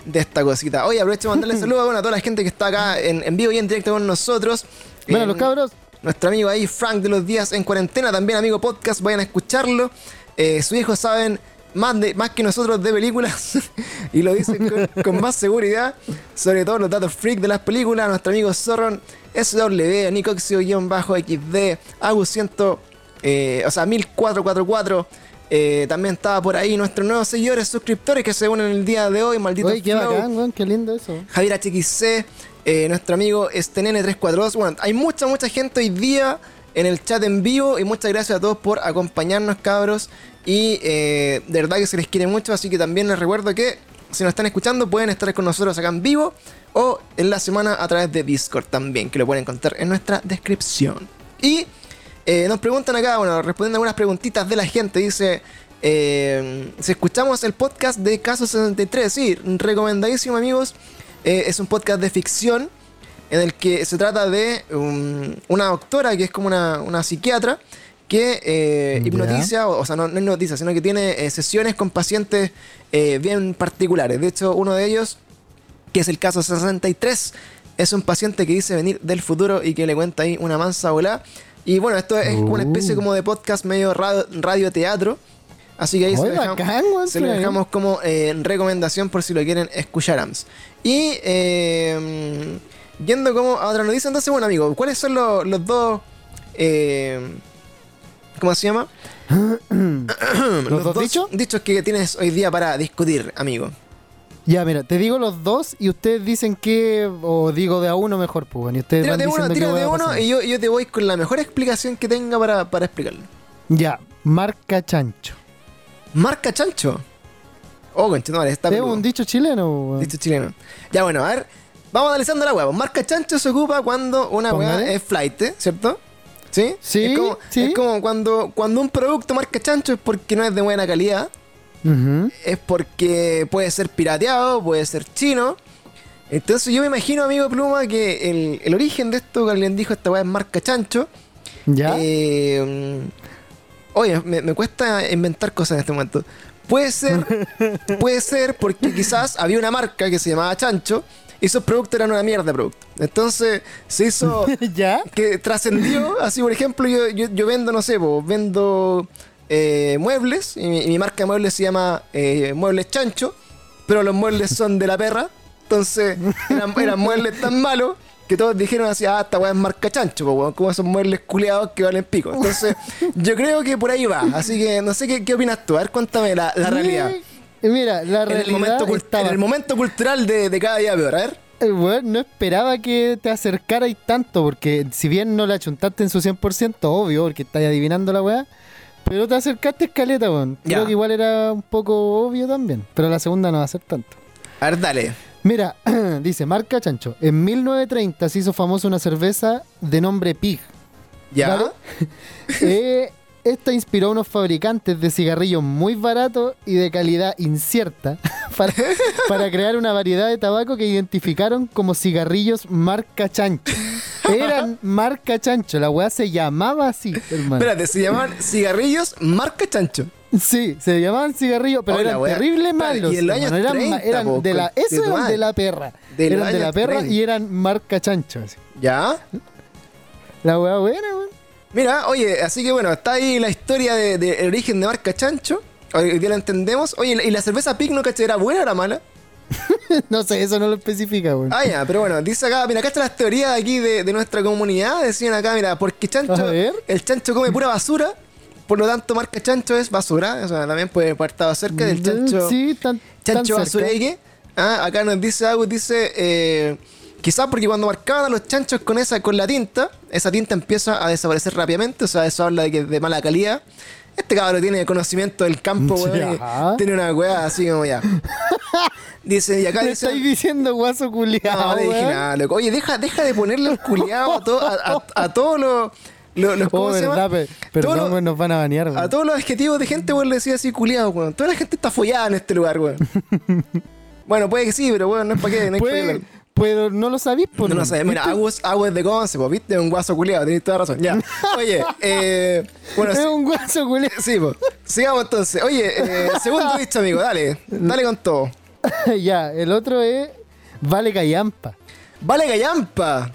de esta cosita. Oye, aprovecho de mandarle saludos bueno, a toda la gente que está acá en, en vivo y en directo con nosotros. Bueno, Eh, los cabros, nuestro amigo ahí, Frank de los días en cuarentena, también amigo podcast, vayan a escucharlo. Eh, sus hijos saben más, de, más que nosotros de películas y lo dicen con, con más seguridad, sobre todo los datos freak de las películas. Nuestro amigo Zorron, SW, Nicoxio-XD, Agus 100, eh, o sea, 1444. Eh, también estaba por ahí nuestros nuevos seguidores, suscriptores que se unen el día de hoy, maldito oye, qué bacán, weón, qué lindo eso. Javier HXC, eh, nuestro amigo STNN342. Bueno, hay mucha, mucha gente hoy día en el chat en vivo y muchas gracias a todos por acompañarnos, cabros. Y eh, de verdad que se les quiere mucho, así que también les recuerdo que si nos están escuchando pueden estar con nosotros acá en vivo o en la semana a través de Discord también, que lo pueden encontrar en nuestra descripción. Y eh, nos preguntan acá, bueno, respondiendo algunas preguntitas de la gente, dice... eh, si escuchamos el podcast de Caso 63, sí, recomendadísimo amigos. Eh, es un podcast de ficción en el que se trata de um, una doctora que es como una, una psiquiatra que eh, hipnotiza, o, o sea, no, no hipnotiza, sino que tiene sesiones con pacientes bien particulares. De hecho, uno de ellos, que es el caso 63, es un paciente que dice venir del futuro y que le cuenta ahí una mansa bola. Y bueno, esto es como una especie Uh. como de podcast medio radio, radioteatro. Así que ahí se lo dejamos, se lo como eh, recomendación por si lo quieren escuchar. ams. Y eh, yendo como a otra noticia, entonces, bueno, amigo, ¿cuáles son los, los dos... eh, ¿Cómo se llama? ¿Los dos dichos? dichos que tienes hoy día para discutir, amigo. Ya, mira, te digo los dos y ustedes dicen que. O digo de a uno mejor, pues, y ustedes van Tírate diciendo uno, tírate uno y yo, yo te voy con la mejor explicación que tenga para, para explicarlo. Ya, marca chancho. Marca chancho. Oh, conchetumare, está Es un dicho chileno, weón. Dicho chileno. Ya bueno, a ver. Vamos analizando la hueá. Marca chancho se ocupa cuando una hueá es flight, ¿cierto? ¿Sí? Sí, Es como, sí. es como cuando, cuando un producto marca chancho es porque no es de buena calidad. Es porque puede ser pirateado, puede ser chino. Entonces yo me imagino, amigo Pluma, que el, el origen de esto que alguien dijo, esta weá es marca chancho. Ya. Eh, oye, me, me cuesta inventar cosas en este momento. Puede ser, puede ser porque quizás había una marca que se llamaba Chancho y esos productos eran una mierda de producto. Entonces se hizo ya. que trascendió, así por ejemplo, yo, yo, yo vendo, no sé, po, vendo eh, muebles y mi, y mi marca de muebles se llama eh, Muebles Chancho, pero los muebles son de la perra, entonces eran, eran muebles tan malos que todos dijeron así, ah, esta weá es marca chancho, po, weón, como esos muebles culeados que valen pico. Entonces, yo creo que por ahí va. Así que no sé qué, qué opinas tú. A ver, cuéntame la, la realidad. Mira, la En realidad el, momento, estaba- en el momento cultural de, de cada día peor. A ver. Eh, no esperaba que te acercaras tanto, porque si bien no la chuntaste en su 100%, obvio, porque estás adivinando la weá, pero te acercaste escaleta, weón. Ya. Creo que igual era un poco obvio también, pero la segunda no va a ser tanto. A ver, dale. Mira, dice, marca chancho, en 1930 se hizo famosa una cerveza de nombre Pig. ¿Ya? Eh, esta inspiró a unos fabricantes de cigarrillos muy baratos y de calidad incierta para, para crear una variedad de tabaco que identificaron como cigarrillos marca chancho. Eran marca chancho, la weá se llamaba así, hermano. Espérate, se llaman cigarrillos marca chancho. Sí, se llamaban cigarrillos, pero Hola, eran weá. terrible malos. y en los años eran, ma- 30, eran po, de la, eso eran de la perra. De eran de la perra 30. y eran marca chancho. así. ¿Ya? La weá buena, weón. Mira, oye, así que bueno, está ahí la historia del de, el origen de marca chancho. Hoy día la entendemos. Oye, ¿y la cerveza Pig no caché? ¿Era buena o era mala? No sé, eso no lo especifica, weón. Ah, ya, pero bueno, dice acá, mira, acá están las teorías aquí de, de nuestra comunidad. Decían acá, mira, porque chancho, el chancho come pura basura, por lo tanto, marca chancho es basura. O sea, también puede haber estado cerca del chancho. Sí, tan, tan chancho cerca. basureque. Ah, acá nos dice Agus, dice, eh, quizás porque cuando marcaban a los chanchos con esa, con la tinta, esa tinta empieza a desaparecer rápidamente. O sea, eso habla de que es de mala calidad. Este cabrón tiene conocimiento del campo, weón. Tiene una weá así como ya. Dice, y acá Me dice. estáis diciendo guaso culiado, no le dije nada, loco. Oye, deja, deja de ponerle el culiado a, to- a, a- a todos los. los- los- ¿Cómo Oh, se llama? verdad, pe- Todos perdón, los- weón, nos van a banear, weón. a todos los adjetivos de gente, weón, le decía así culiado, weón. Toda la gente está follada en este lugar, weón. bueno, puede que sí, pero weón, no es para qué, no hay Puede- qué. Pero no lo sabís, por No lo sé, mira, Agus, Agus es de Conce, pues, viste, un guaso culiado, tenés toda razón. Ya. Oye, eh. Bueno, Es un guaso culiado. sí, pues. Sigamos entonces. Oye, eh, segundo dicho, amigo, dale. Dale con todo. ya, el otro es Vale Callampa. Vale Gallampa.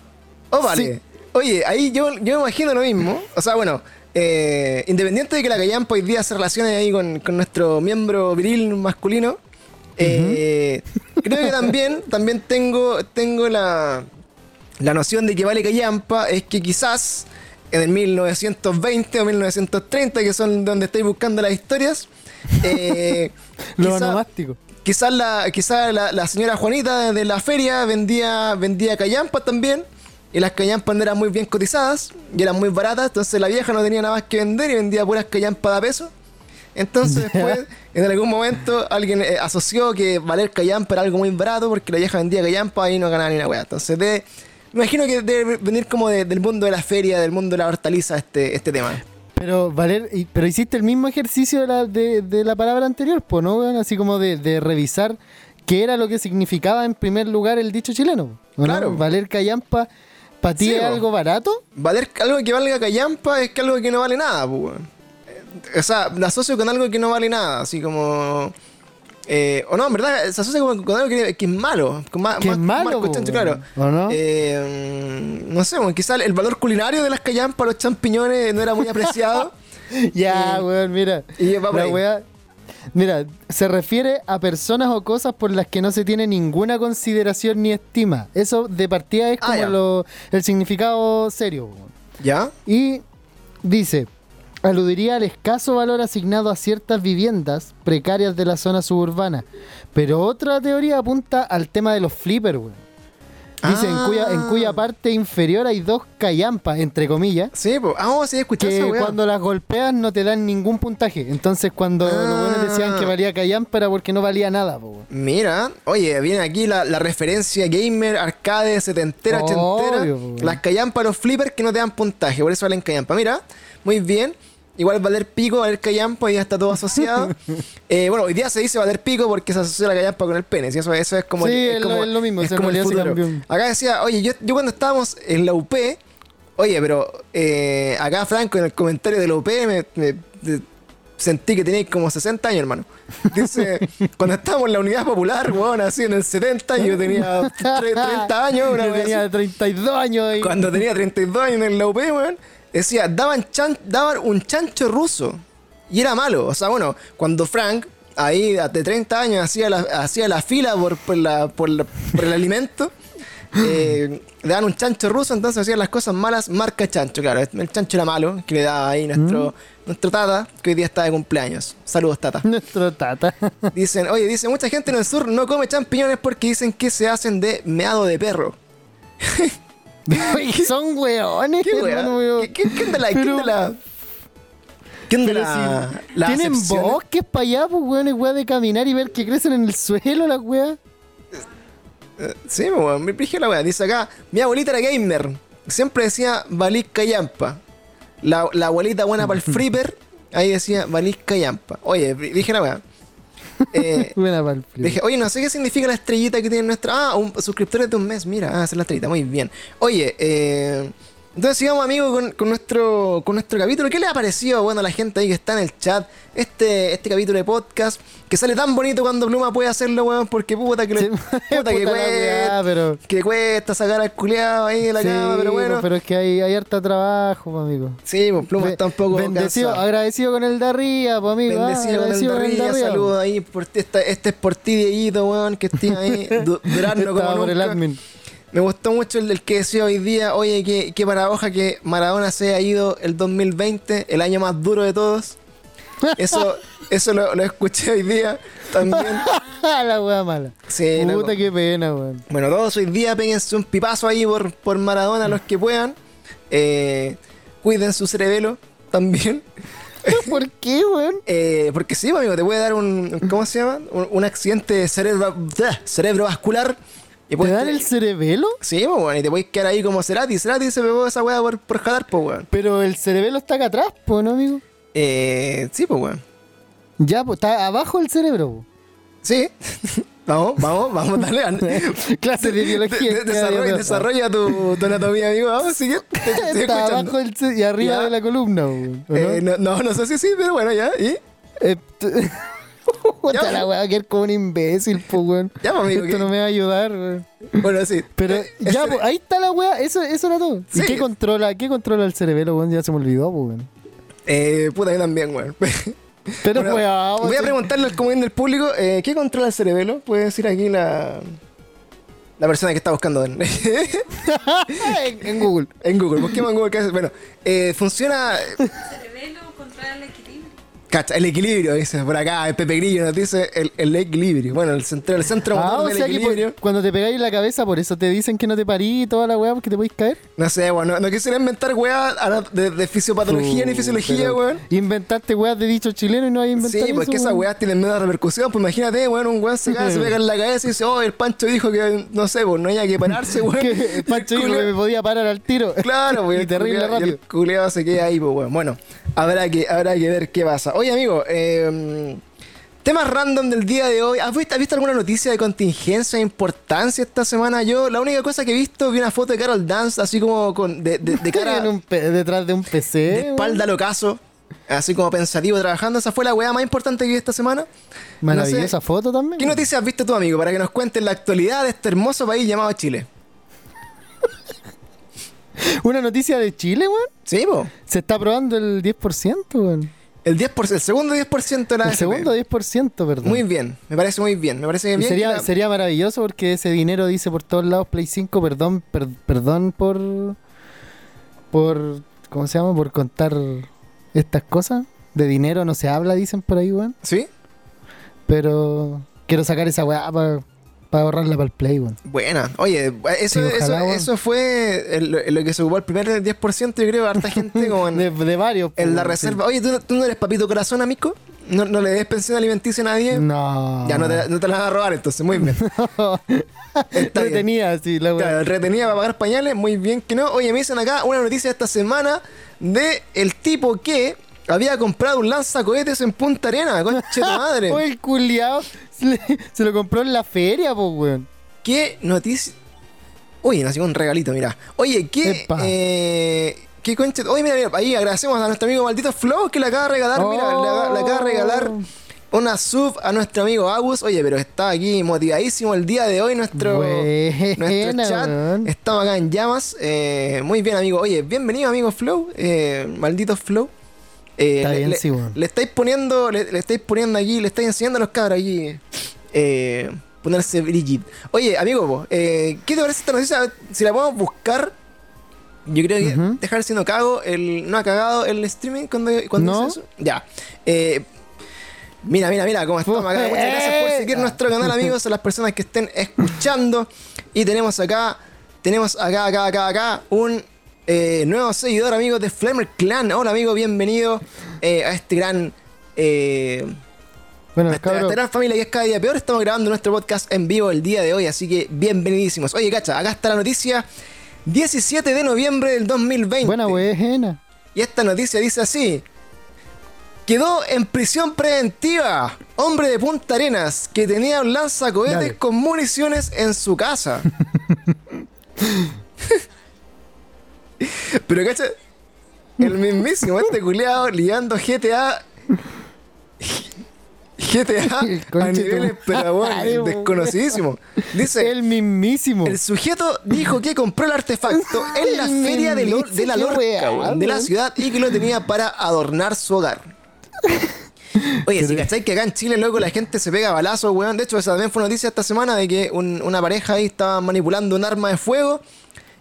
Oh, vale. Sí. Oye, ahí yo, yo me imagino lo mismo. O sea, bueno, eh, independiente de que la Gallampa hoy día se relacione ahí con, con nuestro miembro viril masculino, eh, creo que también, también tengo, tengo la, la noción de que Vale Gallampa es que quizás en el 1920 o 1930, que son donde estoy buscando las historias, eh, Lo onomástico. Quizás la, quizás la, la señora Juanita de la feria vendía, vendía callampas también. Y las callampas no eran muy bien cotizadas y eran muy baratas. Entonces la vieja no tenía nada más que vender y vendía puras callampas de a peso. Entonces después, en algún momento, alguien eh, asoció que valer callampa era algo muy barato porque la vieja vendía callampa y no ganaba ni una wea. Entonces de, me imagino que debe venir como de- del mundo de la feria, del mundo de la hortaliza este, este tema. Pero, Valer, pero hiciste el mismo ejercicio de la, de, de la palabra anterior, pues, ¿no? Así como de, de revisar qué era lo que significaba en primer lugar el dicho chileno. Claro. Valer Callampa, ¿para ti Sí, es algo barato? Valer algo que valga callampa es que algo que no vale nada, pues, O sea, lo asocio con algo que no vale nada, así como. eh, o no, en verdad, se asocia con, con algo que, que es malo. Con Que es malo, claro. ¿o no? Eh, no sé, bueno, quizás el valor culinario de las callampas, los champiñones, no era muy apreciado. ya, Eh, weón, mira. y va por la ahí. weá, Mira, se refiere a personas o cosas por las que no se tiene ninguna consideración ni estima. Eso de partida es Ah, como lo- el significado serio. weón. ¿Ya? Y dice, aludiría al escaso valor asignado a ciertas viviendas precarias de la zona suburbana. Pero otra teoría apunta al tema de los flippers, weón. Dice, en, cuya, en Ah. cuya parte inferior hay dos callampas, entre comillas, Sí, pues. Ah, oh, sí, escuché que esa cuando las golpeas no te dan ningún puntaje. Entonces cuando los buenos decían que Ah. valía callampa era porque no valía nada, po. Mira, oye, viene aquí la, la referencia gamer, arcade, setentera, Obvio, ochentera. po. Las callampas, los flippers que no te dan puntaje, por eso valen callampa. Mira, muy bien. Igual valer pico, valer callampa, ya está todo asociado. Eh, bueno, hoy día se dice valer pico porque se asocia la callampa con el pene. ¿sí? Eso, eso es como. Sí, el- es como, lo- es lo mismo, Es como el futuro. Acá decía, oye, yo, yo cuando estábamos en la UP, oye, pero eh, acá Franco en el comentario de la UP me, me- de- sentí que tenéis como 60 años, hermano. Dice, cuando estábamos en la unidad popular, weón, así en el 70, yo tenía tre- 30 años, una Yo tenía así. 32 años. Cuando tenía 32 años en la UP, weón, decía, daban, chan- daban un chancho ruso. Y era malo. O sea, bueno, cuando Frank, ahí de 30 años, hacía la, hacía la fila por, por, la- por la- por el alimento, eh, le daban un chancho ruso, entonces hacían las cosas malas, marca chancho, claro. El chancho era malo, que le daba ahí nuestro, nuestro tata, que hoy día está de cumpleaños. Saludos, tata. Nuestro tata. Dicen, oye, dice, mucha gente en el sur no come champiñones porque dicen que se hacen de meado de perro. Son weones, ¿Qué weón. ¿Qué, qué, qué onda la, qué Pero- onda la, qué onda la, si la tienen acepción? bosques para allá, pues weones, weá de caminar y ver que crecen en el suelo las weas. Sí, pues, weón, me la weá. Dice acá, mi abuelita era gamer. Siempre decía Valisca Yampa. La, la abuelita buena para el flipper, ahí decía Valisca Yampa. Oye, dije la weá. Eh. Dije, oye, no sé qué significa la estrellita que tiene nuestra. Ah, un suscriptores de un mes, mira, ah, es la estrellita, muy bien. Oye, eh, entonces sigamos, amigos, con, con nuestro, con nuestro capítulo. ¿Qué le ha parecido, bueno, a la gente ahí que está en el chat, este, este capítulo de podcast, que sale tan bonito cuando Pluma puede hacerlo, weón, porque puta que, le, Sí, puta que puta cuesta, pero- que cuesta sacar al culeado ahí de la Sí, cama, pero bueno. pero es que hay, hay harta trabajo, amigo. Sí, pues Pluma está un poco Bendecido, cansado. agradecido con el de arriba, pues, amigo. ah, Bendecido con el agradecido Darrilla, Darría. saludos ahí. Por esta- este es por ti, Dieguito, weón, que estés ahí du- durando como por el nunca. admin. Me gustó mucho el del que decía hoy día, oye, que, que paradoja que Maradona se haya ido el 2020, el año más duro de todos. Eso, eso lo, lo escuché hoy día también. la wea mala. Sí. Puta, qué pena, weón. Bueno, todos hoy día péguense un pipazo ahí por, por Maradona los que puedan. Eh, cuiden su cerebelo también. ¿Por qué, weón? Eh, porque sí, amigo, te puede dar un. ¿Cómo se llama? Un, un accidente cerebro, cerebrovascular. Y ¿Te puedes dan te- el cerebelo? Sí, pues, weón, y te puedes quedar ahí como Cerati. Cerati se pegó esa weá por, por jalar, pues, weón. Pero el cerebelo está acá atrás, pues, ¿no, amigo? Eh, sí, pues, weón. Ya, pues está abajo el cerebro. po. Sí. vamos, vamos, vamos, dale. Clase de biología. De- de- desarrolla, desarrolla tu, tu anatomía, amigo. Vamos, sigue. Te, te estoy Está abajo el y arriba Ya. de la columna, ¿o ¿no? Eh, no, no, no sé si sí, pero bueno, ya. ¿Y? Puta la weá, que eres como un imbécil, pues, weón. Ya, pues, amigo. Esto que- no me va a ayudar, weón. Bueno, sí. Pero Eh, ya, ese- pues, ahí está la weá, eso, eso era todo. Sí. ¿Y qué controla, qué controla el cerebelo, weón? Ya se me olvidó, pues, weón. Eh, puta, yo también, weón. Pero, Bueno, weón. voy a preguntarle al común del público, eh, ¿qué controla el cerebelo? Puede decir aquí la, la persona que está buscando en, en, Google. en Google. Busquemos en Google. ¿qué hace? Bueno, eh, funciona... cerebelo controla el equilibrio. Cacha, el equilibrio, dice por acá, el Pepe Grillo nos dice el, el equilibrio. Bueno, el centro, el centro Ah, del por- cuando te pegáis la cabeza, por eso te dicen que no te parí y toda la weá porque te podéis caer. No sé, bueno, no, no quisiera inventar weá de, de fisiopatología ni fisiología, weón. Inventaste weas de dicho chileno y no hay inventado Sí, porque esas weón. weas tienen menos repercusión. Pues imagínate, weón, un weón se cae, se pega en la cabeza y dice, oh, el Pancho dijo que, no sé, pues no había que pararse, weón. Que Pancho Y el dijo que me podía parar al tiro. Claro, pues, y el terrible y rápido. El culeado se queda ahí, pues, weón. Bueno, habrá que, habrá que ver qué pasa. Oye, amigo, eh, temas random del día de hoy. ¿Has visto, has visto alguna noticia de contingencia, de importancia esta semana? Yo, la única cosa que he visto, vi una foto de Carol Dance, así como con, de, de, de cara, En un pe- detrás de un PC. de espalda al ocaso. Así como pensativo trabajando. Esa fue la weá más importante que vi esta semana. Maravillosa No sé, foto también. ¿Qué noticias has visto tú, amigo? Para que nos cuenten la actualidad de este hermoso país llamado Chile. Una noticia de Chile, weón. Sí, po. Se está aprobando el 10%, weón. El 10%, el segundo 10% de la El AFP. segundo 10%, perdón. Muy bien, me parece muy bien. Me parece Y bien. sería, la- sería maravilloso porque ese dinero dice por todos lados Play 5, perdón, per- perdón por por ¿cómo se llama? por contar estas cosas. De dinero no se habla, dicen por ahí, weón. ¿Sí? Pero quiero sacar esa weá para ahorrarla para el Play, weón. Buena. Oye, eso, Sí, ojalá, eso, fue el- lo que se ocupó el primer 10%, yo creo, harta gente como en, De, de varios. en la reserva. Oye, ¿tú, no- tú no eres papito corazón, amigo? ¿No, no le des pensión alimenticia a nadie? sí. No. Ya no te, no te la vas a robar, entonces, muy bien. Retenía así la. Claro, retenía para pagar pañales, muy bien que no. Oye, me dicen acá una noticia esta semana de el tipo que había comprado un lanzacohetes en Punta Arena, conche tu madre. Oye, el culiao le- se lo compró en la feria, pues, weón. ¿Qué noticia? Uy, nos llegó un regalito, mira. Oye, ¿qué? Eh, ¿Qué conche? Oye, mira, mira, ahí agradecemos a nuestro amigo Maldito Flow que le acaba de regalar, mira, le, acaba- le acaba de regalar una sub a nuestro amigo Agus. Oye, pero está aquí motivadísimo el día de hoy nuestro, nuestro chat. Estamos acá en llamas. Eh, muy bien, amigo. Oye, bienvenido, amigo Flow. Eh, maldito Flow. Eh, Está le, bien, le- sí, weón. le estáis poniendo, le, le estáis poniendo aquí, le estáis enseñando a los cabros aquí. Eh, ponerse Brigitte. Oye, amigo, eh, ¿qué te parece esta noticia? Si la podemos buscar. Yo creo que Ujú. dejar siendo cago, el, no ha cagado el streaming cuando, cuando No. eso. Ya. Eh, mira, mira, mira cómo estamos acá. Muchas gracias por seguir nuestro canal, amigos, a las personas que estén escuchando. Y tenemos acá, tenemos acá, acá, acá, acá, un eh, nuevo seguidor, amigos de Flamer Clan. Hola, amigo, bienvenido eh, a este gran. Eh, Bueno, a esta, a cabrón. esta gran familia que es cada día peor. Estamos grabando nuestro podcast en vivo el día de hoy, así que bienvenidísimos. Oye, cacha, acá está la noticia. 17 de noviembre del 2020. Buena buena. Y esta noticia dice así. Quedó en prisión preventiva. Hombre de Punta Arenas que tenía un lanzacohetes Dale. con municiones en su casa. Pero cacha, el mismísimo este culiado liando GTA. GTA a niveles, pero bueno, madre, desconocidísimo. Dice, El mismísimo. el sujeto dijo que compró el artefacto en la El feria de, Lo- de la Lorca, weón, de la ciudad, y que lo tenía para adornar su hogar. Oye, si cacháis que acá en Chile, loco, la gente se pega balazos, weón. De hecho, esa también fue noticia esta semana de que un- una pareja ahí estaba manipulando un arma de fuego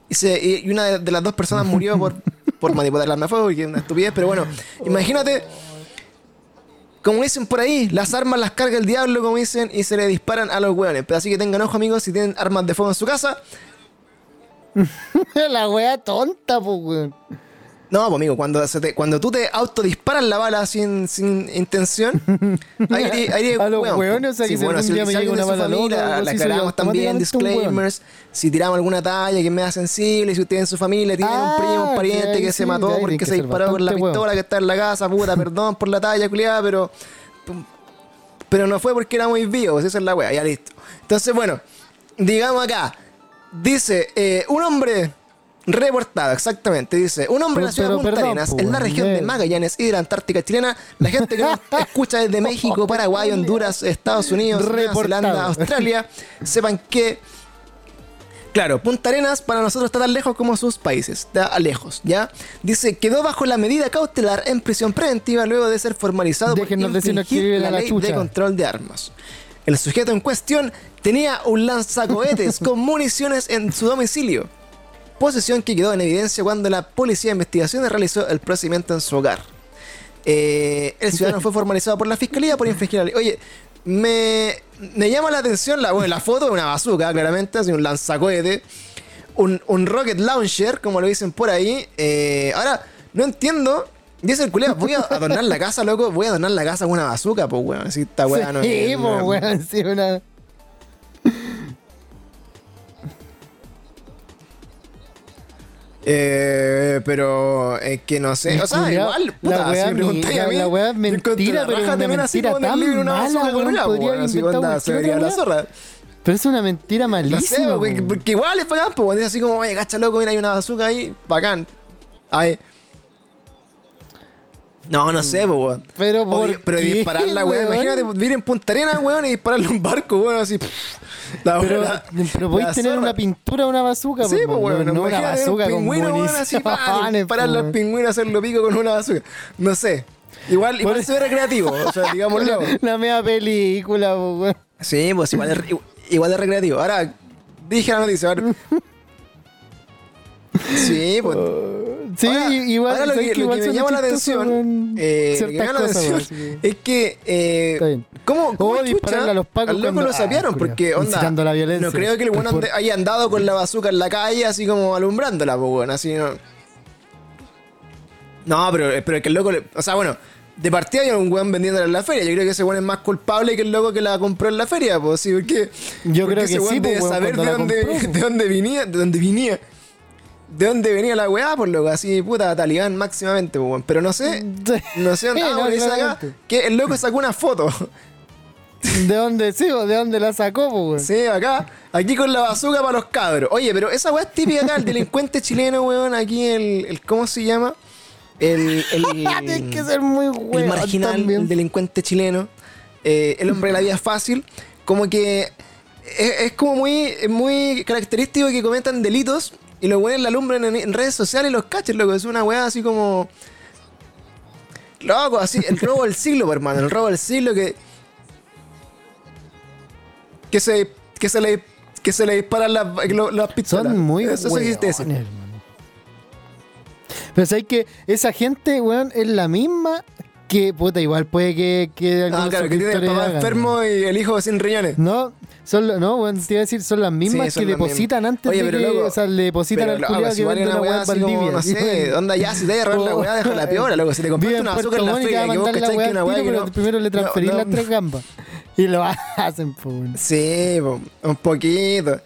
y, se, y una de, las dos personas murió por, por manipular el arma de fuego, porque es una estupidez, pero bueno, imagínate. Como dicen por ahí, las armas las carga el diablo, como dicen, y se le disparan a los hueones. Pero así que tengan ojo, amigos, si tienen armas de fuego en su casa. la wea tonta, pues, weón. No, pues amigo, cuando, se te- cuando tú te autodisparas la bala sin, sin intención, ahí, ahí A los hueones, o sea, que si algún si, me si llega una su bala familia, la aclaramos también, un disclaimers, si tiramos alguna talla que me da sensible, si usted en su familia tiene Ah, un primo, un pariente que sí, se mató porque que se disparó con la pistola que está en la casa, puta, perdón por la talla, culiada, pero... Pero no fue porque era muy vivo, esa es la wea, ya listo. Entonces, bueno, digamos acá, dice, eh, un hombre reportado, exactamente, dice, un hombre Pero- nació en pero Punta perdón, Arenas, po, en la región de. Magallanes y de la Antártica chilena, la gente que nos escucha desde México, Paraguay, Honduras, Estados Unidos, Nueva. Zelanda, Australia, sepan que Claro, Punta Arenas para nosotros está tan lejos como sus países, está lejos, ¿ya? Dice, quedó bajo la medida cautelar en prisión preventiva luego de ser formalizado Déjenos por infringir que la la ley chucha. de control de armas. El sujeto en cuestión tenía un lanzacohetes con municiones en su domicilio, posesión que quedó en evidencia cuando la policía de investigaciones realizó el procedimiento en su hogar. Eh, el ciudadano fue formalizado por la fiscalía por infringir la ley. Oye, me, me llama la atención la, bueno, la foto de una bazooka, claramente, así un lanzacohete, un, un rocket launcher, como lo dicen por ahí. Eh, ahora, no entiendo. Dice el culeo, voy a adornar la casa, loco, voy a adornar la casa con una bazooka, pues weón. Así esta weá no es- pues, weón, sí, una... Eh, pero es que no sé, o sea, Culeado, igual, puta, la weá si me preguntáis a mí, la weá es mentira, la pero raja una mentira tan libro una mala, weón, podría se vería la weá. zorra. Pero es una mentira No sé, malísima. porque, porque igual es bacán, pues, es así como, oye, gacha loco, mira, hay una bazooka ahí, bacán. Ay. No, no sé, pues, weón. Pero Oye, ¿por pero qué, dispararla, weón. weón? Imagínate vivir en Punta Arenas, weón, y dispararle a un barco, weón, así. la Pero, la- pero podéis tener zorra. una pintura de una bazooka, Sí, pues, pues, no- weón. no, una bazooka un con pingüino, weón, así, pa, municiones, dispararle al pues. pingüino, hacerlo pico con una bazooka. No sé. Igual, igual se ve recreativo, o sea, digámoslo. La media película, po, weón. Sí, pues igual es, igual es recreativo. Ahora, dije la noticia, ahora. Sí, pues. Sí, Ahora- igual, ahora lo ¿sabes que, qué? lo que me llama la atención, eh, que me llama la cosas, atención weón, así es que, eh. ¿cómo, cómo O chucha dispararle a los pacos al loco lo sapearon? ah, porque, onda, la violencia. no creo que el bueno Por- haya andado con la bazooka en la calle así como alumbrándola, pues, bueno, así no... No, pero, pero es que el loco, le- o sea, bueno, de partida hay un weón vendiéndola en la feria. Yo creo que ese weón es más culpable que el loco que la compró en la feria, pues sí, porque. Yo porque creo ese que sí, pues, debe saber de la dónde, de dónde venía, de dónde venía. De dónde venía la weá, por loco, así, puta, talibán máximamente, pues, weón. Pero no sé, no sé dónde. Sí, Ah, no, dice acá que el loco sacó una foto. ¿De dónde sí o de dónde la sacó, weón? Sí, acá, aquí con la bazooka para los cabros. Oye, pero esa weá es típica acá, el delincuente chileno, weón, aquí el, el ¿cómo se llama? El, el, Tienes que ser muy weón el marginal, también. el delincuente chileno, eh, el hombre de la vida fácil, como que es, es como muy, muy característico que cometan delitos y los weones la alumbran en, en redes sociales y los cachen, loco. Es una weá así como. Loco, así, el robo del siglo, pues, hermano, el robo del siglo que. Que se. que se le. que se le disparan las, las pistolas. Son muy Eso weones, hermano. Pero sabes que esa gente, weón, es la misma que, puta, igual puede que, que Ah, claro, que tiene el papá hagan, enfermo y el hijo sin riñones. No, son, no, weón, te iba a decir, son las mismas Sí, que depositan mismas. antes Oye, de pero que, loco, o sea, le depositan Pero, al culiado que vende una weá en Valdivia. no sé, onda ya, si te vas a agarrar la weá, deja la piola, loco. Si te compraste una azúcar en la feria, que vos cachai que una weá que no... primero le transferís las tres gambas. Y lo hacen, weón. Sí, un poquito.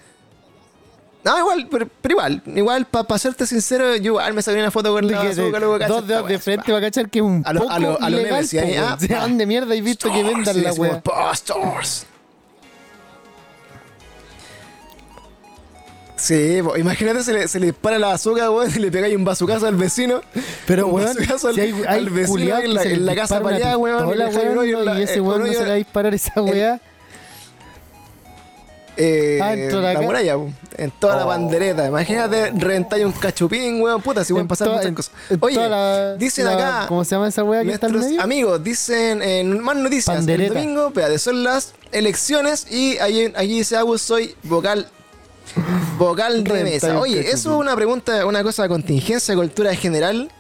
No, igual, pero, pero igual, igual, para serte sincero, yo igual me saqué una foto con la De que de- azúcar, luego dos dedos de frente va a cachar que es un A lo- poco a lo- a lo ilegal, memes, y po, ah. ¿De mierda he visto que vendan la weá? "Pa, stores". Sí, po, imagínate se le, se le dispara la azúcar, weón, y le pegáis un bazucazo al vecino. Pero, un weón, al, si hay, hay al vecino en la, en la casa para allá, weón. y y ese eh, weón no se le va a disparar esa weá. Eh, Ah, la la muralla, en toda la Oh. pandereta. Imagínate reventar un cachupín, weón, puta, si pueden En pasar toda- muchas en- cosas. en Oye, la- dicen la- acá, ¿Cómo se llama esa weá que está al nuestros medio? amigos, dicen en más noticias, Pandereta. el domingo, espérate, son las elecciones y allí, allí dice Agus, soy vocal vocal de mesa. Oye, eso es una pregunta, una cosa de contingencia, cultura general.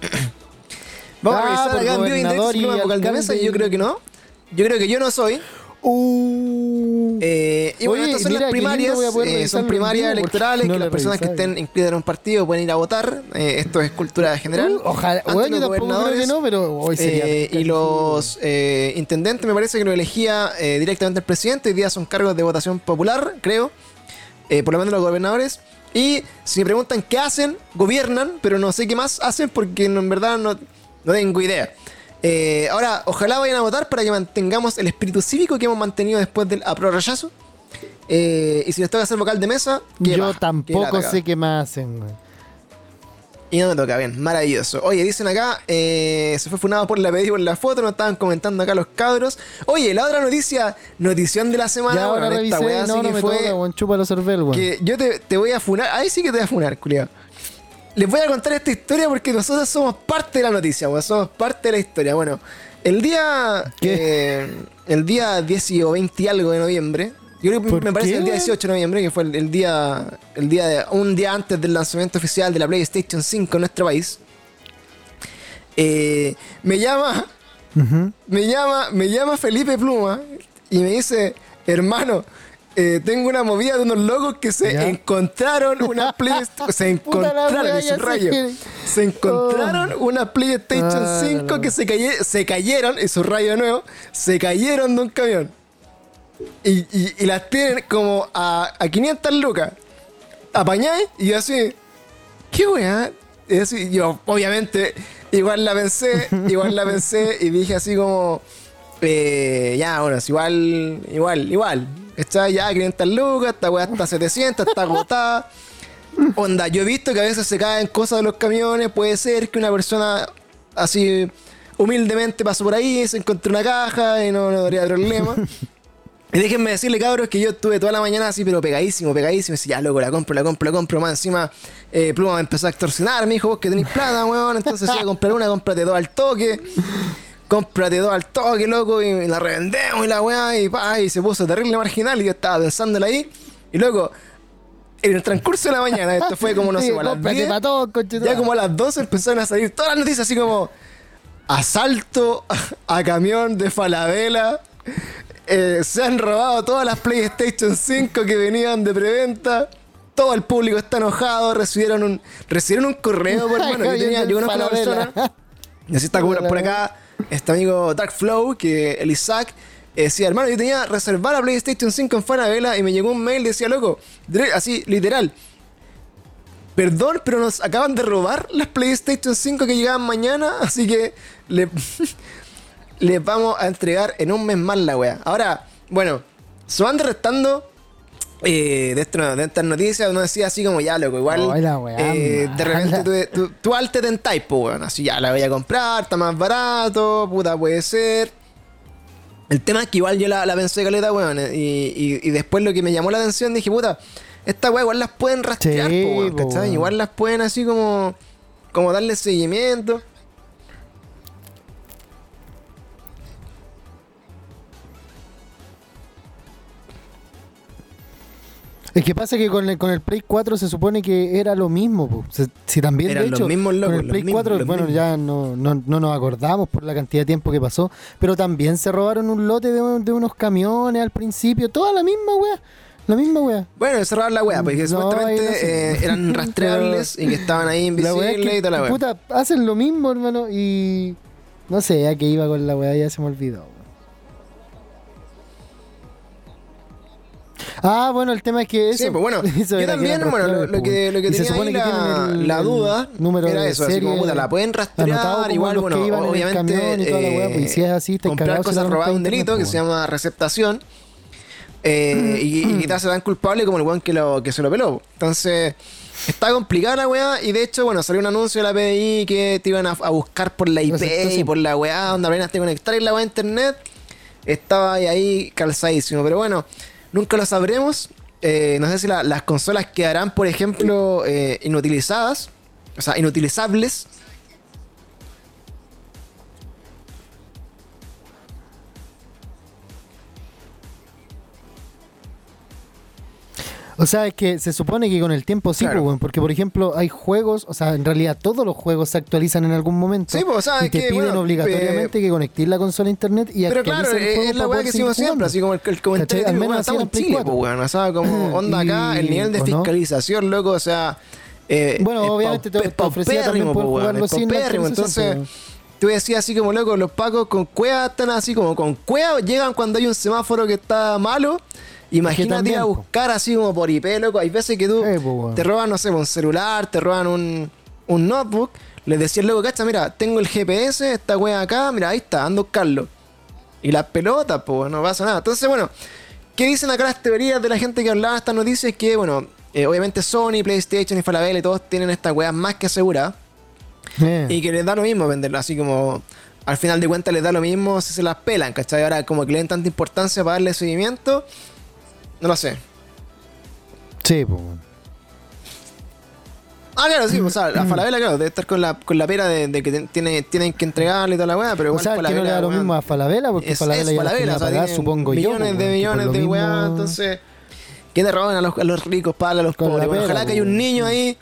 Vamos Ah, a revisar por acá en pluma vocal de mesa y- yo creo que no. Yo creo que yo no soy. Uh. Eh, y bueno, Oye, estas son mira, las primarias, eh, son primarias electorales, no que las personas que estén inscritas en un partido pueden ir a votar. Eh, esto es cultura general. Uh, ojalá, bueno, los que gobernadores, no, pero hoy sería. y los intendentes me parece que lo elegía directamente el presidente. Hoy día son cargos de votación popular, creo. Por lo menos los gobernadores. Y si me preguntan qué hacen, gobiernan, pero no sé qué más hacen porque en verdad no, no tengo idea. Eh, ahora, ojalá vayan a votar para que mantengamos el espíritu cívico que hemos mantenido después del apro rechazo. Eh, y si les toca hacer vocal de mesa, Yo baja, tampoco sé qué más hacen, y no me toca, bien, maravilloso. Oye, dicen acá, eh, se fue funado por la pedida por la foto, nos estaban comentando acá los cabros. Oye, la otra noticia, notición de la semana, Ya ahora weón, esta revisé, weá no, sí no que me fue toca, weón. Chupa los cervel, que yo te, te voy a funar, ahí sí que te voy a funar, culiao. Les voy a contar esta historia porque nosotros somos parte de la noticia, weón, somos parte de la historia. Bueno, el día, eh, el día 10 o 20 y algo de noviembre, yo creo que ¿Por me parece qué, el día weón? 18 de noviembre, que fue el, el día, el día de, un día antes del lanzamiento oficial de la PlayStation 5 en nuestro país. Eh, me llama, me llama, me llama Felipe Pluma y me dice, hermano, eh, tengo una movida de unos locos que se Ya. encontraron una PlayStation, se encontraron, subrayo, que- se encontraron una PlayStation Ah, no, 5 no. que se, caye- se cayeron, y subrayo de nuevo, se cayeron de un camión. Y, y- y las tienen como a, a 500 lucas. Apañáis y yo así, ¿qué weá? Y así, yo, obviamente, igual la pensé, igual la pensé y dije así como, eh, ya, bueno, es igual, igual, igual. Está ya 500 lucas, esta weá está 700, está agotada. Onda, yo he visto que a veces se caen cosas de los camiones, puede ser que una persona así humildemente pasó por ahí, se encontró una caja y no, no habría problema. Y déjenme decirle, cabros, que yo estuve toda la mañana así, pero pegadísimo, pegadísimo. Y decía, ya, loco, la compro, la compro, la compro. Más encima, eh, Pluma me empezó a extorsionar. Me dijo, vos que tenés plata, weón. Entonces, si voy a comprar una, cómprate dos al toque. Cómprate dos al toque, loco. Y la revendemos y la weá. Y pa, y se puso terrible marginal. Y yo estaba pensándola ahí. Y loco, en el transcurso de la mañana, esto fue como, no sé, Sí, a las cómprate 10, pa' todo, conchetumare. ya como a las 12 empezaron a salir todas las noticias así como asalto a camión de Falabella. eh, se han robado todas las PlayStation 5 que venían de preventa. Todo el público está enojado. Recibieron un, recibieron un correo por mano. Yo, tenía, yo conozco una persona. Y así está como por acá. Este amigo Dark Flow, que el Isaac. eh, decía, hermano, yo tenía reservada la PlayStation 5 en Falabella y me llegó un mail, decía, loco, así, literal. Perdón, pero nos acaban de robar las PlayStation 5 que llegaban mañana, así que le, les vamos a entregar en un mes más la wea. Ahora, bueno, se van restando eh, de, esto- de estas noticias, uno decía así como ya, loco, igual eh, de repente tú, tú, tú al te pues, weón, así ya la voy a comprar, está más barato, puta, puede ser. El tema es que igual yo la, la pensé caleta, weón, y, y, y después lo que me llamó la atención, dije, puta, esta weá igual las pueden rastrear, Sí, po, weón, po, weón. Igual las pueden así como, como darle seguimiento. Es que pasa que con el, con el Play 4 se supone que era lo mismo. po. Se- si también, Eran de los hecho, mismos locos, con el los Play mismos, 4, los bueno, mismos. ya no, no, no nos acordamos por la cantidad de tiempo que pasó, pero también se robaron un lote de, de unos camiones al principio, toda la misma wea. La misma wea. Bueno, cerrar la weá, porque No, supuestamente no sé. eh, eran rastreables y que estaban ahí es invisibles que, y toda la weá. puta, hacen lo mismo, hermano, y no sé, a qué iba con la wea, ya se me olvidó. Ah, bueno, el tema es que eso. Sí, pues bueno, yo también, bueno, lo, lo que, pues, lo que y se tenía supone ahí que la, tienen el- la duda número era eso, así como, puta, la pueden anotado rastrear, igual, bueno, obviamente, y pues, y si es así, te comprar cagado si cosas robadas un delito que se llama receptación eh, y, y quizás se dan culpable como el weón que, lo, que se lo peló. Entonces, está complicada la weá y de hecho, bueno, salió un anuncio de la PDI que te iban a, a buscar por la IP y por la weá, donde apenas te conectar en la weá de internet. Estaba ahí, ahí calzadísimo, pero bueno, nunca lo sabremos. Eh, no sé si la- las consolas quedarán, por ejemplo, eh, inutilizadas, o sea, inutilizables. O sea, es que se supone que con el tiempo sí, Claro. pues, porque por ejemplo hay juegos, o sea, en realidad todos los juegos se actualizan en algún momento. Sí, pues, o sea, y te que, piden bueno, obligatoriamente que conectes la consola a internet y Pero claro, el es, juego es la weá que hicimos siempre, así como el, el comentario. Al menos estamos en Chile, 4. pues, weón, o sea, como onda acá, el nivel de ¿o no? fiscalización, loco, o sea... eh, Bueno, obviamente te- te ofrecía también poder pues, jugarlo sin la paupérrimo. actualización, Entonces, tú decías así como, loco, los pacos con cueva están así como con cueva, llegan cuando hay un semáforo que está malo. Imagínate ir a buscar así como por IP, loco. Hay veces que tú po, te roban, no sé, un celular, te roban un, un notebook. Les decías, loco, cacha, mira, tengo el GPS, esta wea acá, mira, ahí está, ando a buscarlo. Y las pelotas, pues no pasa nada. Entonces, bueno, ¿qué dicen acá las teorías de la gente que hablaba de estas noticias? Que, bueno, eh, obviamente Sony, PlayStation y Falabella y todos tienen estas weas más que aseguradas. Y que les da lo mismo venderlo, así como al final de cuentas les da lo mismo si se las pelan, ¿cachai? Ahora como que le den tanta importancia para darle seguimiento, no lo sé. Sí, pues. Ah, claro, sí, o sea, la Falabella, claro, debe estar con la, con la pera de, de que tiene, tienen que entregarle y toda la weá, pero O igual sea, que no le Falabella, da lo weón, mismo a Falabella porque es, Falabella es ya Falabella, tenía o sea, supongo yo. millones pues, de weón, que millones de weá, mismo- entonces, ¿qué le roban a los, a los ricos, para a los Con la pobres? Pera, ojalá que haya un weón. niño ahí